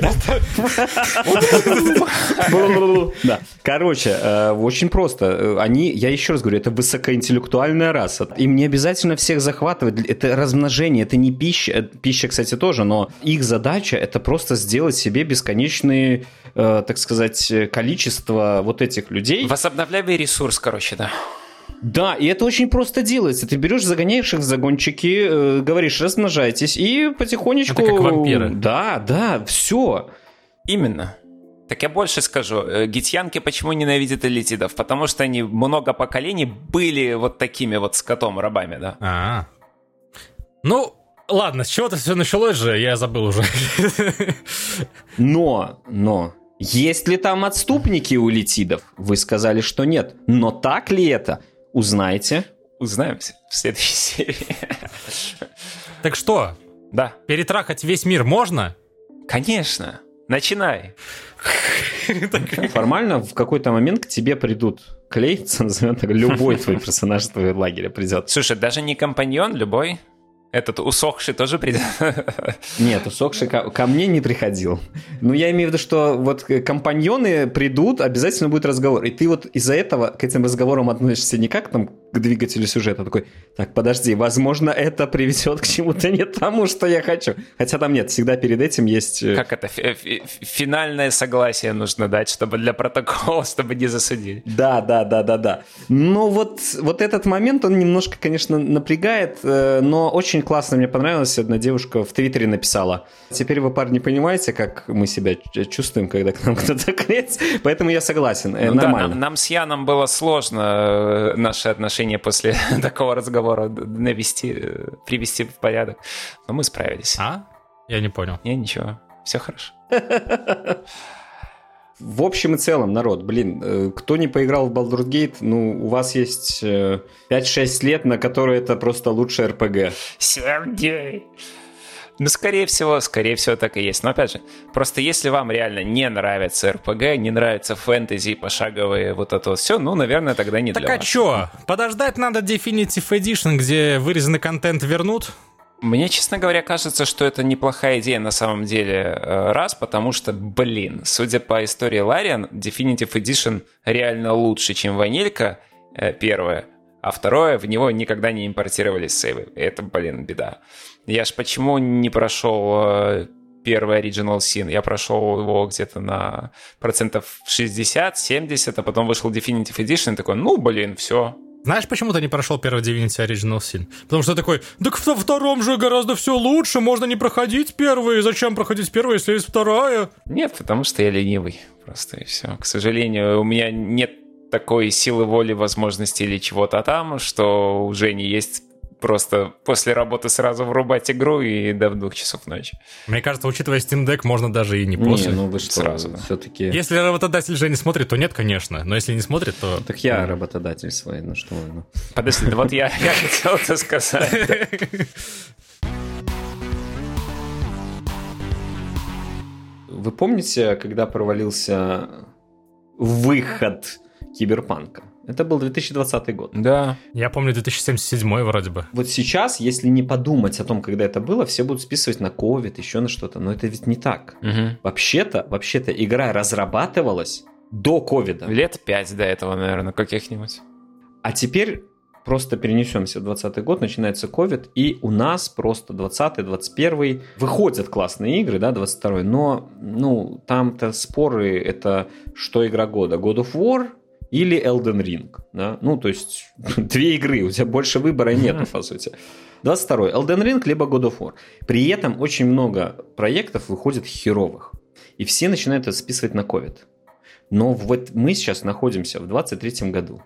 C: Да. Короче, э, очень просто. Э, Они, я еще раз говорю, это высокоинтеллектуальная раса. Им не обязательно всех захватывать. Это размножение, это не пища. Э, Пища, кстати, тоже, но их задача это просто сделать себе бесконечные, э, так сказать, э, количество вот этих людей.
B: Возобновляемый ресурс, короче, да.
C: Да, и это очень просто делается. Ты берешь, загоняешь их в загончики, э, говоришь, размножайтесь, и потихонечку...
A: Это как вампиры.
C: Да, да, все.
B: Именно. Так я больше скажу. Э, Гитьянки почему ненавидят элитидов? Потому что они много поколений были вот такими вот скотом-рабами, да.
A: А. Ну, ладно, с чего-то все началось же, я забыл уже.
C: Но, но, есть ли там отступники у летидов? Вы сказали, что нет. Но так ли это? Узнаете.
B: Узнаем в следующей <laughs> серии.
A: Так что,
B: Да,
A: перетрахать весь мир можно?
B: конечно. Начинай.
C: Формально в какой-то момент к тебе придут клеиться, назовем так, любой твой персонаж твоего лагеря придет.
B: Слушай, даже не компаньон любой. Этот усохший тоже придет. <laughs>
C: Нет, усохший ко, ко мне не приходил. Но я имею в виду, что вот э, компаньоны придут, обязательно будет разговор. И ты вот из-за этого к этим разговорам относишься не как там к двигателю сюжета, такой, так, подожди, возможно, это приведет к чему-то не тому, что я хочу. Хотя там нет, всегда перед этим есть... э,
B: Как это? фи- Финальное согласие нужно дать, чтобы для протокола, чтобы не засудили.
C: Да, да, да, да, да. Но вот, вот этот момент, он немножко, конечно, напрягает, э, но очень классно мне понравилось. Одна девушка в Твиттере написала. Теперь вы, парни, понимаете, как мы себя чувствуем, когда к нам кто-то <laughs> клеится? Поэтому я согласен, э,
B: Ну да,
C: нормально.
B: нам, нам с Яном было сложно э, наши отношения после <laughs> такого разговора навести, э, привести в порядок. Но мы справились.
A: А? Я не понял.
B: Не, ничего. Все хорошо. <laughs>
C: В общем и целом, народ, блин, э, кто не поиграл в Baldur's Gate, ну, у вас есть э, 5-6 лет, на которые это просто лучший РПГ.
B: Сергей! Ну, скорее всего, скорее всего, так и есть. Но опять же, просто если вам реально не нравится РПГ, не нравится фэнтези, пошаговые вот это вот все, ну, наверное, тогда не
A: Так
B: для
A: а
B: вас.
A: чё? Подождать надо Definitive Edition, где вырезанный контент вернут?
B: Мне, честно говоря, кажется, что это неплохая идея на самом деле, э, раз, потому что, блин, судя по истории Лариан, Definitive Edition реально лучше, чем ванилька, э, первое, а второе, в него никогда не импортировались сейвы. Это, блин, беда. Я ж почему не прошел э, первый Original Sin? Я прошел его где-то на процентов 60-70, а потом вышел Definitive Edition и такой, ну, блин, все,
A: Знаешь, почему ты не прошел первый Divinity Original Sin? Потому что такой, так во втором же гораздо все лучше, можно не проходить первый, зачем проходить первый, если есть вторая?
B: Нет, потому что я ленивый. Просто и все. К сожалению, у меня нет такой силы воли, возможности или чего-то там, что у Жени есть просто после работы сразу врубать игру и до двух часов ночи.
A: Мне кажется, учитывая Steam Deck, можно даже и не после.
C: Не, ну вы что,
B: Сразу, да.
C: все-таки...
A: Если работодатель же не смотрит, то нет, конечно. Но если не смотрит, то...
C: Так я работодатель свой, ну что вы, ну.
B: Подожди, да вот я, я хотел это сказать.
C: Вы помните, когда провалился выход Киберпанка? Это был 2020 год.
B: Да.
A: Я помню 2077 вроде бы.
C: Вот сейчас, если не подумать о том, когда это было, все будут списывать на ковид, еще на что-то. Но это ведь не так.
B: Мгм.
C: Вообще-то, вообще-то игра разрабатывалась до ковида.
B: Лет пять до этого, наверное, каких-нибудь.
C: А теперь просто перенесемся в 2020 год, начинается COVID, и у нас просто 20 21 выходят классные игры, да, 22 но, ну, там-то споры, это что игра года, God of War или Elden Ring, да, ну, то есть <laughs> две игры, у тебя больше выбора нет, по сути. 22 Elden Ring либо God of War. При этом очень много проектов выходит херовых, и все начинают это списывать на COVID. Но вот мы сейчас находимся в 23 году.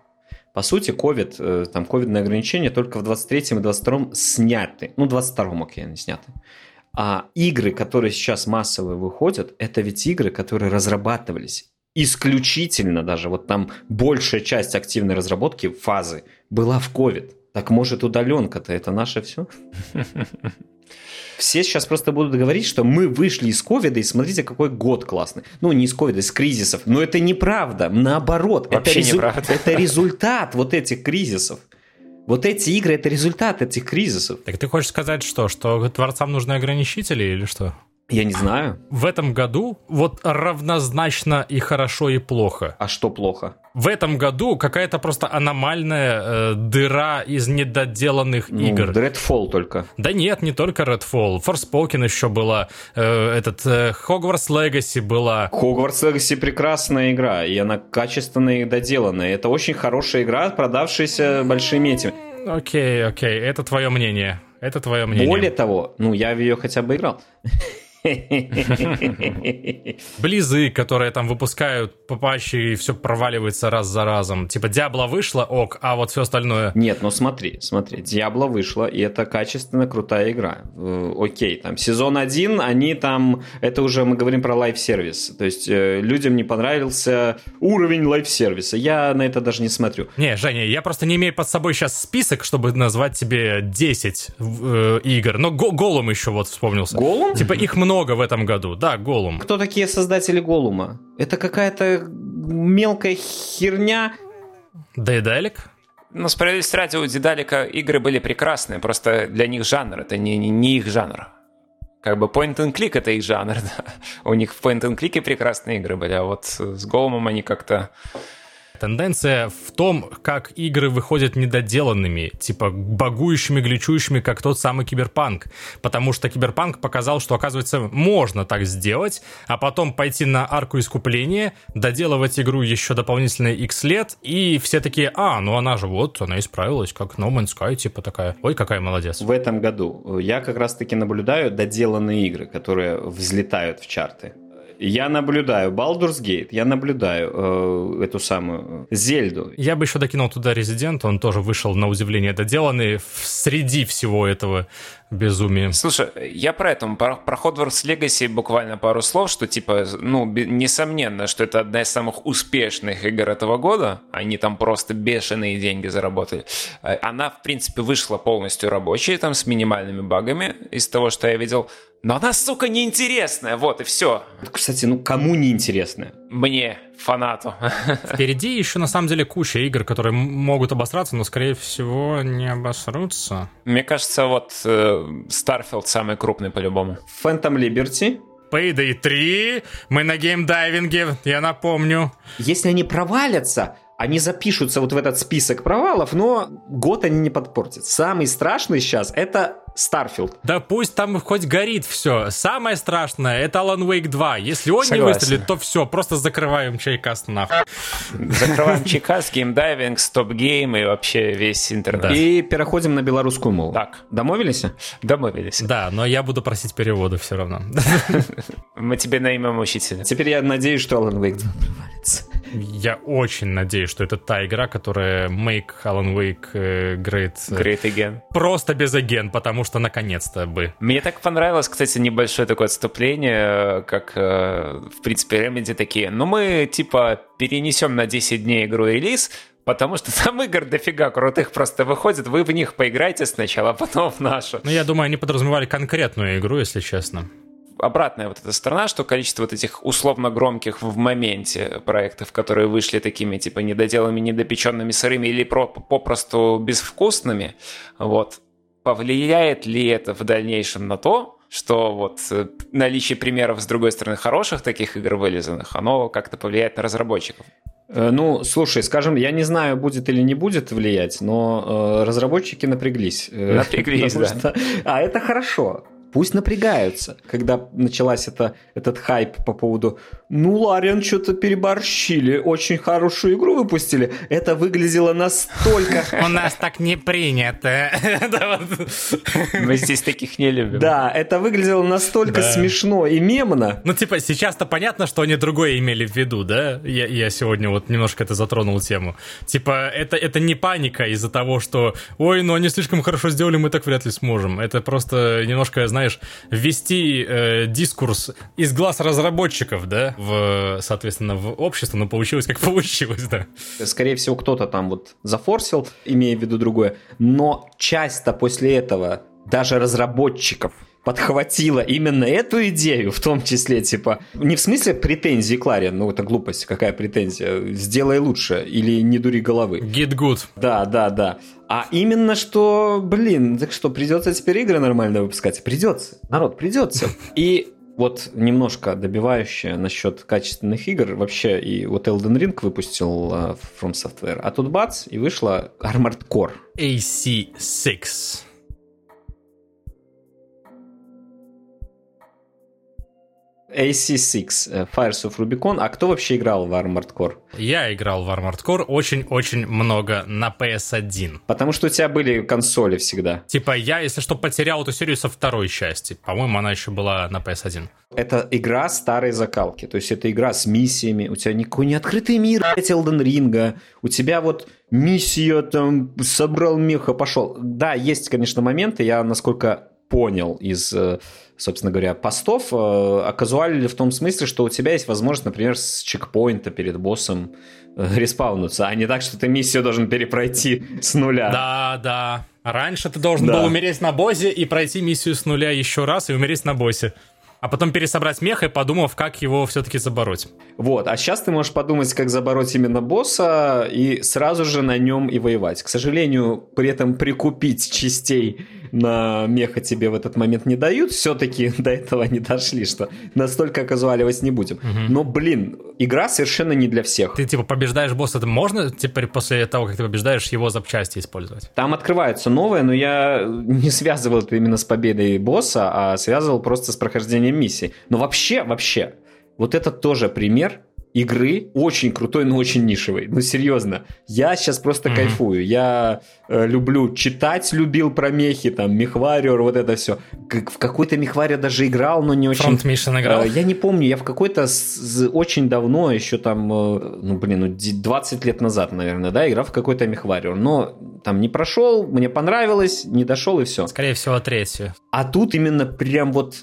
C: По сути, COVID, э, там, ковидные ограничения только в 23 и 22 сняты. Ну, 22 окей, они сняты. А игры, которые сейчас массово выходят, это ведь игры, которые разрабатывались исключительно даже, вот там большая часть активной разработки фазы была в COVID. Так может удаленка-то это наше <laughs> все? Все сейчас просто будут говорить, что мы вышли из ковида, и смотрите, какой год классный. Ну, не из ковида, из кризисов. Но это неправда. Наоборот.
B: Вообще
C: это, резу...
B: неправда.
C: это результат вот этих кризисов. Вот эти игры это результат этих кризисов.
A: Так ты хочешь сказать что? Что творцам нужны ограничители или что?
C: Я не знаю.
A: В этом году вот равнозначно и хорошо, и плохо.
C: А что плохо?
A: В этом году какая-то просто аномальная э, дыра из недоделанных
C: Ну,
A: игр.
C: Redfall только.
A: Да нет, не только Redfall. Forspoken еще была. э, этот э, Hogwarts Legacy была.
C: Hogwarts Legacy прекрасная игра, и она качественная и доделанная. Это очень хорошая игра, продавшаяся большими этими.
A: Окей, окей, это твое мнение. Это твое мнение.
C: Более того, ну я в ее хотя бы играл.
A: Близы, которые там выпускают по патче и все проваливается раз за разом. Типа Диабло вышла, ок, а вот все остальное...
C: Нет, ну смотри, смотри, Диабло вышла, и это качественно крутая игра. Э, Окей, там сезон один, они там, это уже мы говорим про live-сервис. То есть э, людям не понравился уровень live-сервиса. Я на это даже не смотрю.
A: Не, Женя, я просто не имею под собой сейчас список, чтобы назвать тебе 10 э, игр. Но Го- Голум еще вот вспомнился.
C: Голум?
A: Типа их много в этом году. Да, Голум.
C: Кто такие создатели Голума? Это какая-то мелкая херня.
A: Daedalic?
B: Ну, справедливости ради, у Дедалика игры были прекрасные, просто для них жанр, это не, не, не их жанр. Как бы point and click это их жанр, <laughs> да. У них в point and click прекрасные игры были, а вот с Голумом они как-то...
A: Тенденция в том, как игры выходят недоделанными, типа багующими, глючущими, как тот самый Киберпанк. Потому что Киберпанк показал, что, оказывается, можно так сделать, а потом пойти на арку искупления, доделывать игру еще дополнительные X лет, и все такие, а, ну она же вот, она исправилась, как No Man's Sky, типа такая, ой, какая молодец.
C: В этом году я как раз-таки наблюдаю доделанные игры, которые взлетают в чарты. Я наблюдаю Baldur's Gate, я наблюдаю э, эту самую Зельду.
A: Я бы еще докинул туда Резидент, он тоже вышел на удивление доделанный в- среди всего этого безумия.
B: Слушай, я про это, про, про Hogwarts Legacy буквально пару слов, что типа, ну, несомненно, что это одна из самых успешных игр этого года, они там просто бешеные деньги заработали. Э, Она, в принципе, вышла полностью рабочей, там, с минимальными багами, из того, что я видел, но она, сука, неинтересная, вот и все.
C: Кстати, ну кому не интересно?
B: Мне, фанату.
A: Впереди еще на самом деле куча игр, которые могут обосраться, но скорее всего не обосрутся.
B: Мне кажется, вот э, Starfield самый крупный по-любому.
C: Phantom Liberty.
A: Payday 3, мы на геймдайвинге, я напомню.
C: Если они провалятся, они запишутся вот в этот список провалов, но год они не подпортят. Самый страшный сейчас это Starfield.
A: Да пусть там хоть горит все. Самое страшное это Alan Wake 2. Если он не
B: Согласен.
A: выстрелит, то все, просто закрываем чайкаст нахуй.
B: Закрываем чекас, геймдайвинг, StopGame и вообще весь интернет.
C: И переходим на белорусскую мову.
B: Так.
C: Домовились?
B: Домовились.
A: Да, но я буду просить перевода все равно.
B: Мы тебе наймем учителя.
C: Теперь я надеюсь, что Alan Wake 2 провалится.
A: Я очень надеюсь, что это та игра, которая make Alan Wake э, great. э,
B: Great again.
A: Просто без аген, потому что наконец-то бы.
B: Мне так понравилось, кстати, небольшое такое отступление, э, как, в принципе, Remedy такие, ну мы, типа, перенесем на 10 дней игру релиз, потому что там игр дофига крутых просто выходит, вы в них поиграйте сначала, а потом в нашу.
A: Ну, я думаю, они подразумевали конкретную игру, если честно.
B: Обратная вот эта сторона, что количество вот этих условно громких в моменте проектов, которые вышли такими типа недоделанными, недопеченными, сырыми или про- попросту безвкусными, вот, повлияет ли это в дальнейшем на то, что вот э, наличие примеров, с другой стороны, хороших таких игр вылизанных, оно как-то повлияет на разработчиков.
C: Э, ну, слушай, скажем, я не знаю, будет или не будет влиять, но э, разработчики напряглись.
B: Э, напряглись, да. Что...
C: А это хорошо. Пусть напрягаются. Когда началась это, этот хайп по поводу «Ну, Лариан что-то переборщили, очень хорошую игру выпустили», это выглядело настолько... <laughs>
A: У нас так не принято. <laughs>
B: Мы здесь таких не любим.
C: Да, это выглядело настолько смешно и мемно.
A: Ну, типа, сейчас-то понятно, что они другое имели в виду, да? Я, я сегодня вот немножко это затронул тему. Типа, это, это не паника из-за того, что «Ой, ну они слишком хорошо сделали, мы так вряд ли сможем». Это просто немножко, знаешь, знаешь, ввести э, дискурс из глаз разработчиков, да, в, соответственно, в общество, но получилось как <laughs> получилось, да.
C: Скорее всего, кто-то там вот зафорсил, имея в виду другое, но часть-то после этого даже разработчиков подхватила именно эту идею, в том числе, типа, не в смысле претензии Кларе, ну это глупость, какая претензия, сделай лучше или не дури головы.
A: Get good.
C: Да, да, да. А именно что, блин, так что, придется теперь игры нормально выпускать? Придется, народ, придется. <laughs> И вот немножко добивающее насчет качественных игр. Вообще, и вот Elden Ring выпустил uh, From Software, а тут бац, и вышла Armored Core.
A: AC6.
C: AC6, э, Fires of Rubicon. А кто вообще играл в Armored Core?
A: Я играл в Armored Core очень-очень много на PS1.
C: Потому что у тебя были консоли всегда.
A: Типа я, если что, потерял эту серию со второй части. По-моему, она еще была на PS1.
C: Это игра старой закалки. То есть это игра с миссиями. У тебя никакой не открытый мир, блядь, Elden Ring. У тебя вот миссия там, собрал меха, пошел. Да, есть, конечно, моменты. Я, насколько понял из э, собственно говоря, постов, э, а казуалили в том смысле, что у тебя есть возможность, например, с чекпоинта перед боссом э, респаунуться, а не так, что ты миссию должен перепройти с нуля.
A: Да, да. Раньше ты должен да. был умереть на боссе и пройти миссию с нуля еще раз и умереть на боссе а потом пересобрать мех и подумав, как его все-таки забороть.
C: Вот, а сейчас ты можешь подумать, как забороть именно босса и сразу же на нем и воевать. К сожалению, при этом прикупить частей на меха тебе в этот момент не дают, все-таки <laughs> до этого не дошли, что настолько казуаливать не будем. Угу. Но, блин, игра совершенно не для всех.
A: Ты, типа, побеждаешь босса, это можно теперь после того, как ты побеждаешь, его запчасти использовать?
C: Там открываются новые, но я не связывал это именно с победой босса, а связывал просто с прохождением миссии. Но вообще, вообще, вот это тоже пример игры очень крутой, но очень нишевый. Ну, серьезно. Я сейчас просто mm-hmm. кайфую. Я э, люблю читать, любил про мехи, там, Мехвариор, вот это все. Как, в какой-то Мехвариор даже играл, но не очень...
A: Фронт Mission играл?
C: Э, я не помню, я в какой-то с, очень давно, еще там, э, ну, блин, ну, 20 лет назад, наверное, да, играл в какой-то Мехвариор. Но там не прошел, мне понравилось, не дошел и все.
A: Скорее всего, третью.
C: А тут именно прям вот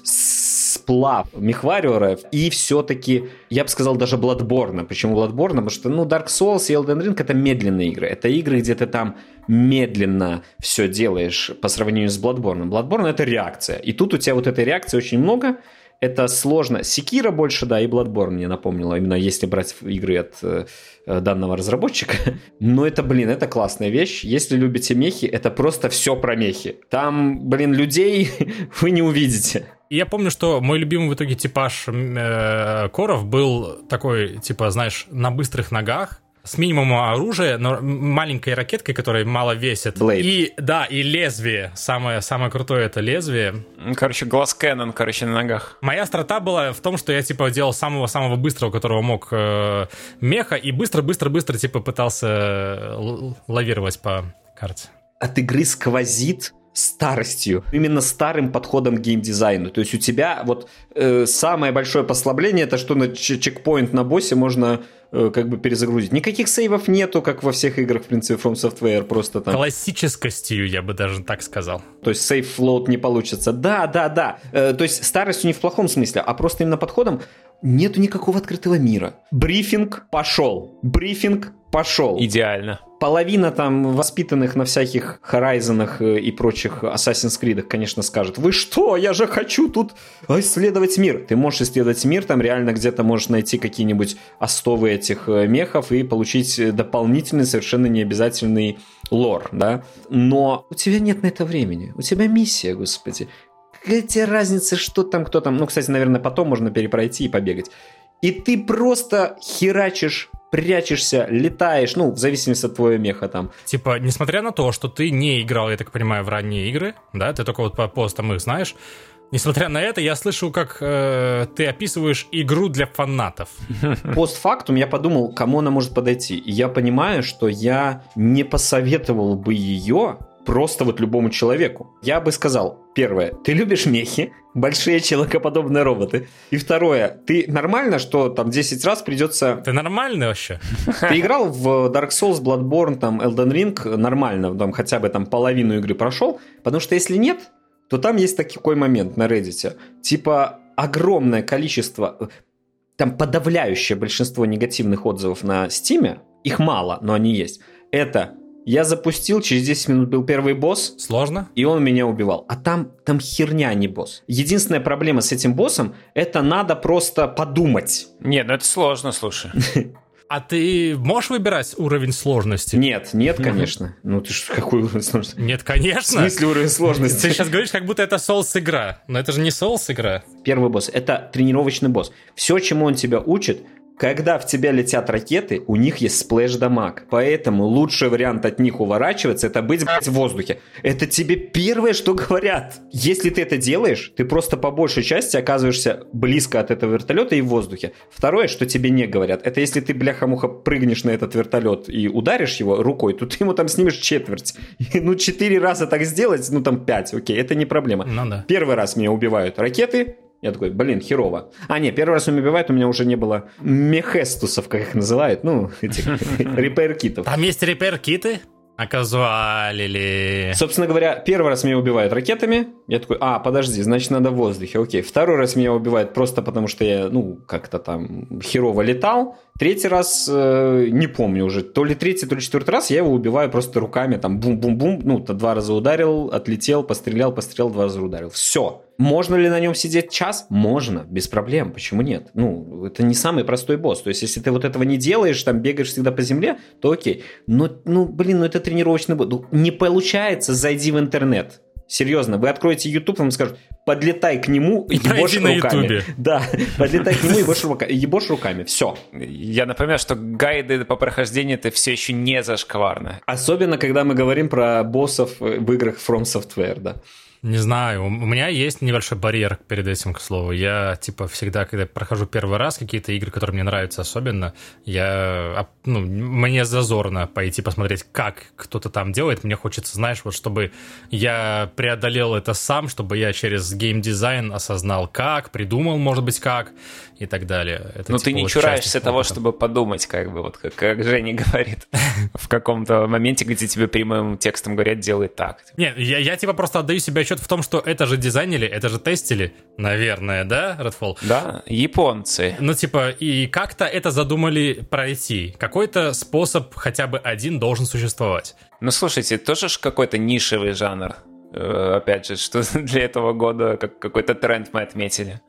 C: сплав Мехвариора и все-таки, я бы сказал, даже Bloodborne. Почему Bloodborne? Потому что, ну, Dark Souls и Elden Ring это медленные игры. Это игры, где ты там медленно все делаешь по сравнению с Bloodborne. Bloodborne это реакция. И тут у тебя вот этой реакции очень много, это сложно. Секира больше, да, и Bloodborne мне напомнила, именно если брать игры от э, данного разработчика. <laughs> Но это, блин, это классная вещь. Если любите мехи, это просто все про мехи. Там, блин, людей <laughs> вы не увидите.
A: Я помню, что мой любимый в итоге типаж э, коров был такой, типа, знаешь, на быстрых ногах, с минимумом оружия, но маленькой ракеткой, которая мало весит.
C: Blade.
A: И да, и лезвие. Самое, самое крутое это лезвие.
B: Короче, глаз Кэнон, короче, на ногах.
A: Моя страта была в том, что я типа делал самого-самого быстрого, которого мог э, меха, и быстро-быстро-быстро типа пытался э, лавировать по карте.
C: От игры сквозит старостью, именно старым подходом к геймдизайну. То есть у тебя вот э, самое большое послабление это что на чекпоинт на боссе можно э, как бы перезагрузить. Никаких сейвов нету, как во всех играх, в принципе, From Software, просто там...
A: Классическостью, я бы даже так сказал.
C: То есть сейв флоут не получится. Да, да, да. Э, то есть старостью не в плохом смысле, а просто именно подходом нету никакого открытого мира. Брифинг пошел. Брифинг пошел.
B: Идеально.
C: Половина там воспитанных на всяких Horizon э, и прочих Assassin's Creed, конечно, скажет, вы что, я же хочу тут исследовать мир. Ты можешь исследовать мир, там реально где-то можешь найти какие-нибудь остовы этих э, мехов и получить дополнительный, совершенно необязательный лор, да. Но у тебя нет на это времени. У тебя миссия, господи. Какая тебе разница, что там, кто там. Ну, кстати, наверное, потом можно перепройти и побегать. И ты просто херачишь прячешься, летаешь, ну, в зависимости от твоего меха там.
A: Типа, несмотря на то, что ты не играл, я так понимаю, в ранние игры, да, ты только вот по постам их знаешь, Несмотря на это, я слышу, как э, ты описываешь игру для фанатов. <laughs>
C: Постфактум я подумал, кому она может подойти. И я понимаю, что я не посоветовал бы ее просто вот любому человеку. Я бы сказал, первое, ты любишь мехи, большие человекоподобные роботы. И второе, ты нормально, что там 10 раз придется...
A: Ты нормальный вообще?
C: Ты играл в Dark Souls, Bloodborne, там, Elden Ring нормально, там хотя бы там половину игры прошел, потому что если нет, то там есть такой момент на Reddit. Типа огромное количество, там подавляющее большинство негативных отзывов на Steam, их мало, но они есть. Это я запустил, через 10 минут был первый босс.
A: Сложно?
C: И он меня убивал. А там, там херня, а не босс. Единственная проблема с этим боссом, это надо просто подумать.
B: Не, ну это сложно, слушай. <laughs>
A: А ты можешь выбирать уровень сложности?
C: Нет, нет, конечно. Ну ты что, какой уровень сложности?
A: Нет, конечно.
C: В смысле уровень сложности?
A: Ты сейчас говоришь, как будто это Souls игра. Но это же не Souls игра.
C: Первый босс. Это тренировочный босс. Все, чему он тебя учит, когда в тебя летят ракеты, у них есть splash-дамаг. Поэтому лучший вариант от них уворачиваться, это быть, блядь, в воздухе. Это тебе первое, что говорят. Если ты это делаешь, ты просто по большей части оказываешься близко от этого вертолета и в воздухе. Второе, что тебе не говорят, это если ты, бляха-муха, прыгнешь на этот вертолет и ударишь его рукой, то ты ему там снимешь четверть. И, ну, четыре раза так сделать, ну, там пять, окей, это не проблема.
A: Ну да.
C: Первый раз меня убивают ракеты, я такой, блин, херово. А, не, первый раз он меня убивает, у меня уже не было мехестусов, как их называют, ну, этих <laughs> репейр-китов.
A: Там есть репейр-киты? Оказуалили.
C: Собственно говоря, первый раз меня убивают ракетами. Я такой, а, подожди, значит, надо в воздухе. Окей. Второй раз меня убивают просто потому, что я, ну, как-то там херово летал. Третий раз, э, не помню уже, то ли третий, то ли четвертый раз я его убиваю просто руками, там, бум-бум-бум. Ну, то два раза ударил, отлетел, пострелял, пострелял, два раза ударил. Все. Можно ли на нем сидеть час? Можно, без проблем. Почему нет? Ну, это не самый простой босс. То есть, если ты вот этого не делаешь, там бегаешь всегда по земле, то окей. Но, ну, блин, ну это тренировочный босс. Ну, не получается, зайди в интернет. Серьезно, вы откроете YouTube, вам скажут, подлетай к нему и ебошь
A: на
C: руками.
A: Ютубе.
C: Да, подлетай к нему и ебошь, рука, ебошь руками. Все.
B: Я напоминаю, что гайды по прохождению это все еще не зашкварно.
C: Особенно, когда мы говорим про боссов в играх From Software, да.
A: Не знаю, у меня есть небольшой барьер перед этим, к слову. Я, типа, всегда, когда прохожу первый раз какие-то игры, которые мне нравятся особенно, я, ну, мне зазорно пойти посмотреть, как кто-то там делает. Мне хочется, знаешь, вот чтобы я преодолел это сам, чтобы я через геймдизайн осознал, как, придумал, может быть, как, и так далее. Это,
B: Но
A: типа,
B: ты не
A: вот
B: чураешься того,
A: опыта.
B: чтобы подумать, как бы, вот как, как Женя <laughs> говорит. В каком-то моменте, где тебе прямым текстом говорят, делай так.
A: Нет, я, я типа просто отдаю себе отчет в том, что это же дизайнили, это же тестили, наверное, да, Redfall?
B: Да, японцы.
A: Ну, типа, и как-то это задумали пройти. Какой-то способ хотя бы один должен существовать.
B: Ну, слушайте, тоже ж какой-то нишевый жанр. Э, Опять же, что <laughs> для этого года как какой-то тренд мы отметили.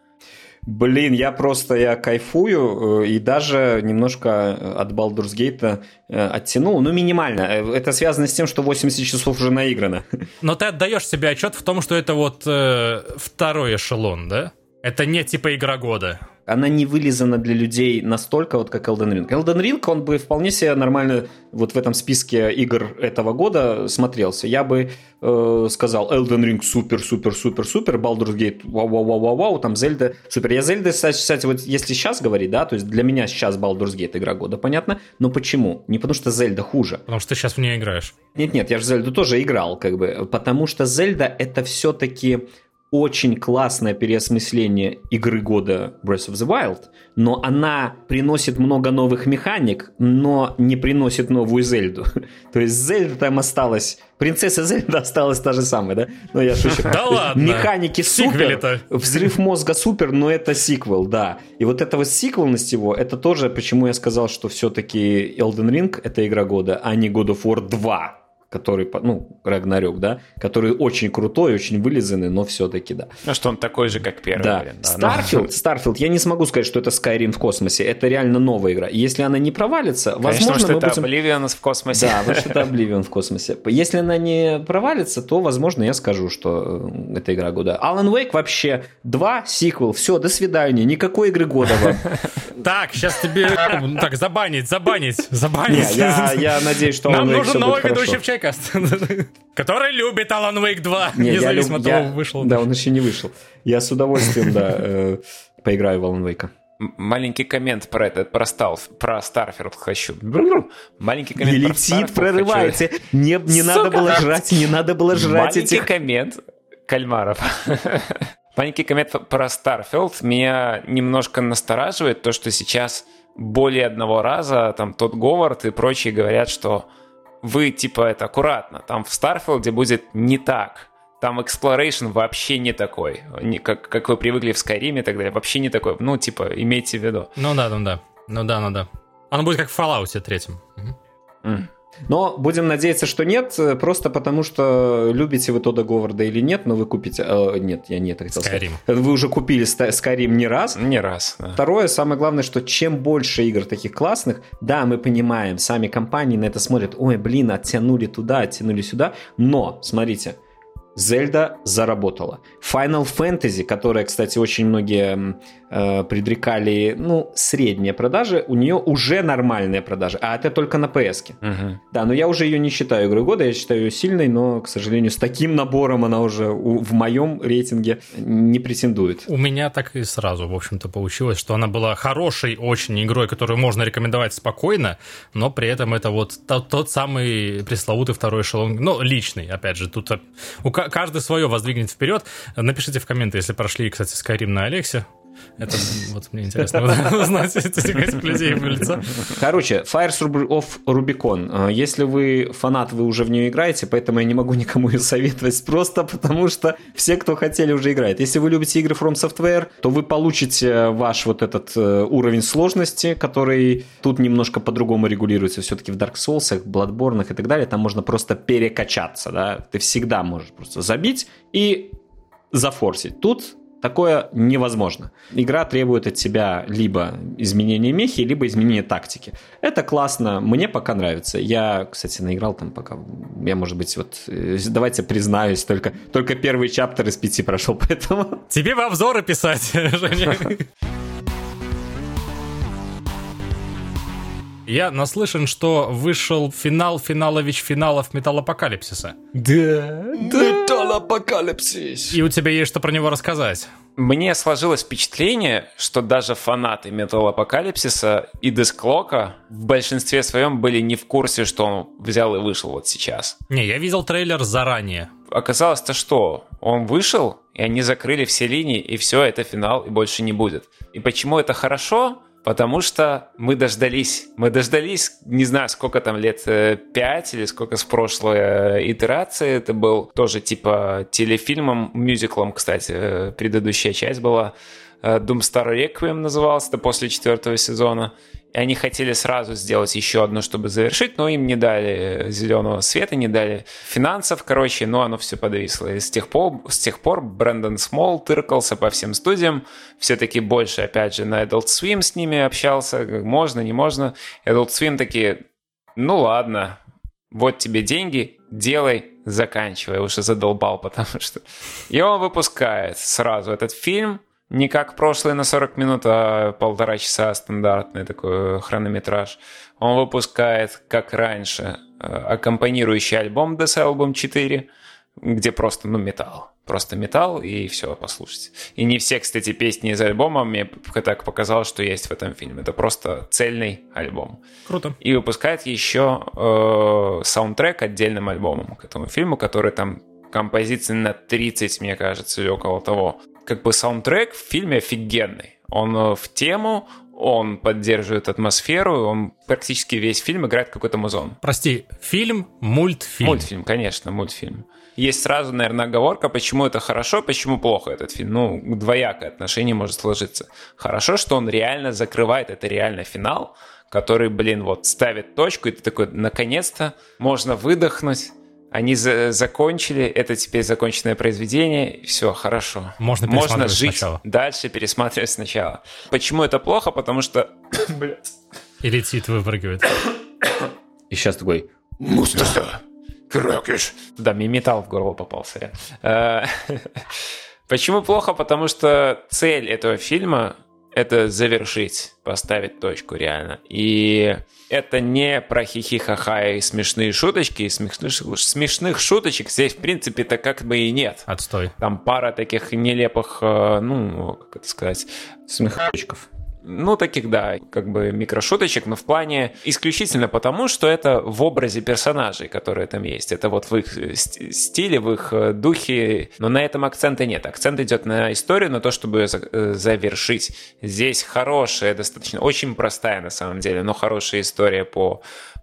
C: Блин, я просто, я кайфую э, и даже немножко от Baldur's Gate э, оттянул, ну минимально. Э, Это связано с тем, что 80 часов уже наиграно. <laughs>
A: Но ты отдаешь себе отчет в том, что это вот э, второй эшелон, да? Это не типа игра года.
C: Она не вылизана для людей настолько, вот как Elden Ring. Elden Ring, он бы вполне себе нормально вот в этом списке игр этого года смотрелся. Я бы э, сказал, Elden Ring супер, супер, супер, супер, Baldur's Gate вау, вау, вау, вау, вау, там Зельда супер. Я Зельда, кстати, вот если сейчас говорить, да, то есть для меня сейчас Baldur's Gate игра года, понятно, но почему? Не потому что Зельда хуже.
A: Потому что ты сейчас в нее играешь.
C: Нет-нет, я же Зельду тоже играл, как бы, потому что Зельда это все-таки очень классное переосмысление игры года Breath of the Wild, но она приносит много новых механик, но не приносит новую Зельду. <laughs> То есть Зельда там осталась, принцесса Зельда осталась та же самая, да? Ну я шучу.
A: Да ладно.
C: Механики супер, взрыв мозга супер, но это сиквел, да. И вот эта вот сиквелность его, это тоже, почему я сказал, что все-таки Elden Ring это игра года, а не God of War 2. Который, ну, Рагнарёк, да, который очень крутой, очень вылизанный, но все-таки, да.
B: Ну, что он такой же, как первый.
C: Да.
B: Блин,
C: да Starfield, <laughs> Starfield, я не смогу сказать, что это Skyrim в космосе, это реально новая игра. Если она не провалится,
B: Конечно,
C: возможно,
B: что
C: мы
B: это
C: будем...
B: Oblivion в космосе.
C: Да, потому что это <laughs> Oblivion в космосе. Если она не провалится, то, возможно, я скажу, что э, это игра года. Alan Wake вообще два сиквел, все, до свидания, никакой игры года вам. <laughs>
A: Так, сейчас тебе... Так, забанить, забанить, забанить.
C: Я, я надеюсь, что
A: Нам нужен новый ведущий в Чайкаст, <laughs> который любит Alan Wake 2,
C: Не, я
A: независимо от того, вышел.
C: Да, он еще не вышел. Я с удовольствием, да, э, поиграю в Alan Wake.
B: Маленький коммент про этот, про, Стал, про Starfield хочу. Маленький коммент про
C: летит,
B: Starfield
C: прорывается. Не, не надо
B: Сука.
C: было жрать, не надо было жрать
B: Маленький
C: этих...
B: коммент кальмаров. <laughs> Маленький коммент про Starfield меня немножко настораживает то, что сейчас более одного раза там тот Говард и прочие говорят, что вы типа это аккуратно, там в Starfield будет не так. Там exploration вообще не такой, не, как, как вы привыкли в Skyrim и так далее, вообще не такой. Ну, типа, имейте в виду.
A: Ну да, ну да. Ну да, ну да. Оно будет как в Fallout третьем. Мгм.
C: Но будем надеяться, что нет, э, просто потому что любите вы Тода Говарда или нет, но вы купите... э, нет, я не это хотел сказать.
A: Skyrim.
C: Вы уже купили Skyrim не раз.
B: Не раз. да.
C: Второе, самое главное, что чем больше игр таких классных, да, мы понимаем, сами компании на это смотрят, ой, блин, оттянули туда, оттянули сюда, но, смотрите, Зельда заработала. Final Fantasy, которая, кстати, очень многие э, предрекали, ну, средние продажи, у нее уже нормальные продажи, а это только на PS. -ке.
B: Мгм.
C: Да, но я уже ее не считаю игрой года, я считаю ее сильной, но, к сожалению, с таким набором она уже у- в моем рейтинге не претендует.
A: У меня так и сразу, в общем-то, получилось, что она была хорошей очень игрой, которую можно рекомендовать спокойно, но при этом это вот тот, тот самый пресловутый второй эшелон, ну, личный, опять же, тут у ка- каждый свое воздвигнет вперед. Напишите в комменты, если прошли, кстати, Skyrim на Алексе. Это вот мне интересно <laughs> узнать этих людей в лицо.
C: Короче, Fires of Rubicon. Э, Если вы фанат, вы уже в нее играете, поэтому я не могу никому ее советовать, просто потому что все, кто хотели, уже играют. Если вы любите игры From Software, то вы получите ваш вот этот э, уровень сложности, который тут немножко по-другому регулируется. Все-таки в Dark Souls, Bloodborne и так далее, там можно просто перекачаться, да. Ты всегда можешь просто забить и зафорсить. Тут Такое невозможно. Игра требует от тебя либо изменения мехи, либо изменения тактики. Это классно, мне пока нравится. Я, кстати, наиграл там пока... Я, может быть, вот... э, Давайте признаюсь, только, только первый чаптер из пяти прошел, <laughs> поэтому...
A: Тебе в обзоры писать, <laughs> <laughs> Я наслышан, что вышел финал финалович финалов Металлопокалипсиса.
C: Да, Металлопокалипсис.
A: И у тебя есть что про него рассказать.
B: Мне сложилось впечатление, что даже фанаты Металлопокалипсиса и Десклока в большинстве своем были не в курсе, что он взял и вышел вот сейчас.
A: Не, я видел трейлер заранее.
B: Оказалось-то что? Он вышел, и они закрыли все линии, и все, это финал, и больше не будет. И почему это хорошо? Потому что мы дождались. Мы дождались, не знаю, сколько там лет, э, пять или сколько с прошлой э, итерации. Это был тоже типа телефильмом, мюзиклом, кстати, э, предыдущая часть была. Э, Doomstar Requiem назывался, это после четвертого сезона. И они хотели сразу сделать еще одну, чтобы завершить, но им не дали зеленого света, не дали финансов, короче, но оно все подвисло. И с тех пор, с тех пор Брэндон Смол тыркался по всем студиям, все-таки больше, опять же, на Adult Swim с ними общался, можно, не можно. Adult Swim такие, ну ладно, вот тебе деньги, делай, заканчивай, уже задолбал, <laughs> потому что... И он выпускает сразу этот фильм, не как прошлый на 40 минут, а полтора часа стандартный такой хронометраж. Он выпускает, как раньше, э, аккомпанирующий альбом Death Album 4, где просто, ну, металл. Просто металл, и все, послушайте. И не все, кстати, песни из альбома мне так показалось, что есть в этом фильме. Это просто цельный альбом.
A: Круто.
B: И выпускает еще э, саундтрек отдельным альбомом к этому фильму, который там композиций на 30, мне кажется, или около того. Как бы саундтрек в фильме офигенный. Он э, в тему, он поддерживает атмосферу, он практически весь фильм играет какой-то музон.
A: Прости, фильм, мультфильм.
B: Мультфильм, конечно, мультфильм. Есть сразу, наверное, оговорка, почему это хорошо, почему плохо этот фильм. Ну, двоякое отношение может сложиться. Хорошо, что он реально закрывает, это реально финал, который, блин, вот ставит точку, и ты такой, наконец-то можно выдохнуть, Они за закончили, это теперь законченное произведение, все, хорошо.
A: Можно
B: Можно жить
A: сначала.
B: дальше, пересматривать сначала. Почему это плохо? Потому что... <coughs>
A: И летит, выпрыгивает.
C: И сейчас такой...
B: Мустафа, Кракиш. Да, мне металл в горло попался. Э, <laughs> Почему плохо? Потому что цель этого фильма — это завершить, поставить точку реально. И это не про хихи-ха-ха и смешные шуточки. И смешных, смешных шуточек здесь, в принципе-то, как бы и нет.
A: Отстой.
B: Там пара таких нелепых, э, ну, как это сказать,
C: Смехочков.
B: Ну, таких, да, как бы микрошуточек, но в плане исключительно потому, что это в образе персонажей, которые там есть. Это вот в их э, ст- стиле, в их э, духе, но на этом акцента нет. Акцент идет на историю, на то, чтобы ее э, завершить. Здесь хорошая, достаточно, очень простая на самом деле, но хорошая история по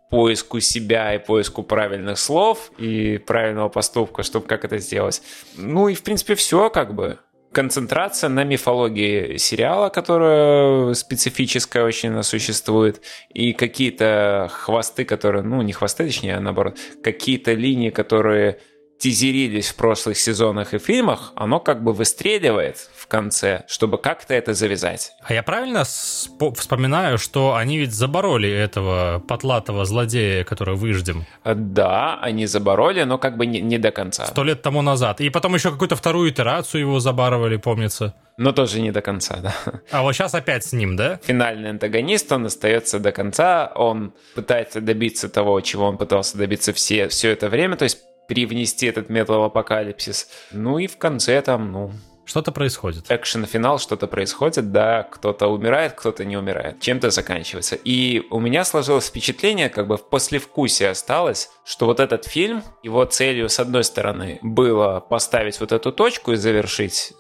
B: поиску себя и поиску правильных слов и правильного поступка, чтобы как это сделать. Ну и, в принципе, все как бы концентрация на мифологии сериала, которая специфическая очень она существует, и какие-то хвосты, которые, ну, не хвосты, точнее, а наоборот, какие-то линии, которые тизерились в прошлых сезонах и фильмах, оно как бы выстреливает в конце, чтобы как-то это завязать.
A: А я правильно спо- вспоминаю, что они ведь забороли этого потлатого злодея, который выждем,
B: Да, они забороли, но как бы не, не до конца.
A: сто лет тому назад. И потом еще какую-то вторую итерацию его забарывали, помнится.
B: Но тоже не до конца, да.
A: А вот сейчас опять с ним, да?
B: финальный антагонист, он остается до конца, он пытается добиться того, чего он пытался добиться все, все это время, то есть привнести этот металлопокалипсис. Ну и в конце там, ну,
A: Что-то происходит.
B: экшен-финал, что-то происходит, да, кто-то умирает, кто-то не умирает, чем-то заканчивается. И у меня сложилось впечатление, как бы в послевкусии осталось, что вот этот фильм, его целью, с одной стороны, было поставить вот эту точку и завершить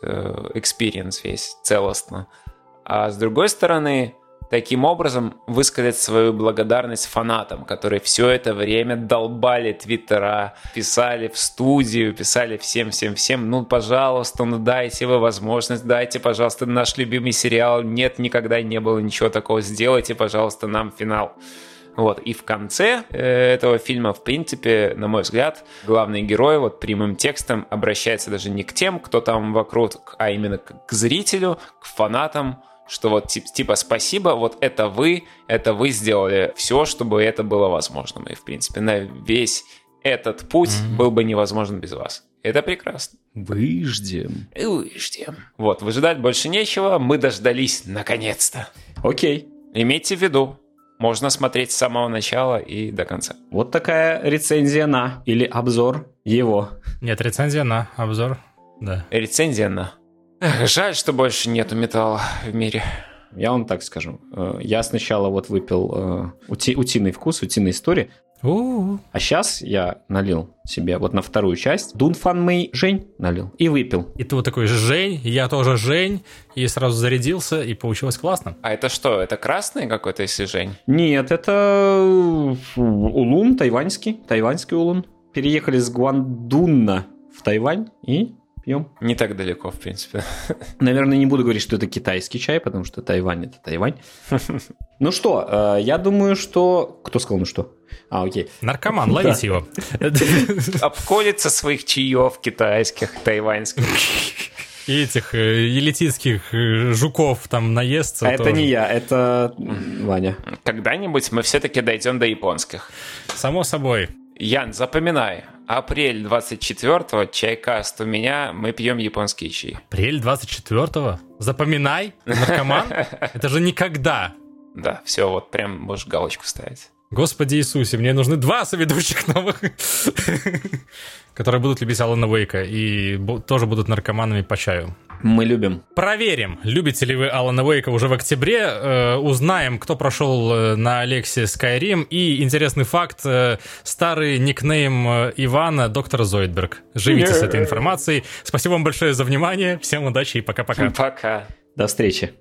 B: experience весь целостно, а с другой стороны, таким образом высказать свою благодарность фанатам, которые все это время долбали твиттера, писали в студию, писали всем-всем-всем, ну, пожалуйста, ну, дайте вы возможность, дайте, пожалуйста, наш любимый сериал, нет, никогда не было ничего такого, сделайте, пожалуйста, нам финал. Вот, и в конце э, этого фильма, в принципе, на мой взгляд, главный герой вот прямым текстом обращается даже не к тем, кто там вокруг, а именно к, к зрителю, к фанатам, что вот тип- типа спасибо, вот это вы, это вы сделали все, чтобы это было возможным. И, в принципе, на весь этот путь был бы невозможен без вас. Это прекрасно.
C: Выждем.
B: И ждем. Вот, выжидать больше нечего, мы дождались наконец-то.
C: Окей.
B: Имейте в виду, можно смотреть с самого начала и до конца.
C: Вот такая рецензия на или обзор его.
A: Нет, рецензия на обзор. Да.
B: Рецензия на. Эх, жаль, что больше нету металла в мире.
C: Я вам так скажу. Э, Я сначала вот выпил э, ути- утиный вкус, утиной истории,
A: У-у-у.
C: а сейчас я налил себе вот на вторую часть Дунфан Мэй Жень налил и выпил.
A: И ты вот такой Жень, я тоже Жень, и сразу зарядился, и получилось классно.
B: А это что, это красный какой-то, если Жень?
C: Нет, это улун тайваньский, тайваньский улун. Переехали с Гуандунна в Тайвань и пьем.
B: Не так далеко, в принципе. <laughs>
C: Наверное, не буду говорить, что это китайский чай, потому что Тайвань это Тайвань. <laughs> Ну что, э, я думаю, что... Кто сказал, ну что? А, окей.
A: Наркоман, ловите его. <laughs>
B: Обколется своих чаев китайских, тайваньских.
A: И этих э, елитийских э, жуков там наестся.
C: А это не я, это Ваня.
B: Когда-нибудь мы все-таки дойдем до японских.
A: Само собой.
B: Ян, запоминай. Апрель 24-го, чайкаст у меня, мы пьем японские чаи.
A: Апрель 24-го? Запоминай, наркоман. <laughs> Это же никогда.
B: Да, все, вот прям можешь галочку ставить.
A: Господи Иисусе, мне нужны два соведущих новых, <laughs> которые будут любить Алана Уэйка и тоже будут наркоманами по чаю.
C: Мы любим.
A: Проверим, любите ли вы Алана Уэйка уже в октябре. Э, узнаем, кто прошел э, на Алексе Skyrim. И интересный факт, э, старый никнейм э, Ивана, доктор Зойдберг. Живите с этой информацией. Спасибо вам большое за внимание. Всем удачи и пока-пока.
B: Пока.
C: До встречи.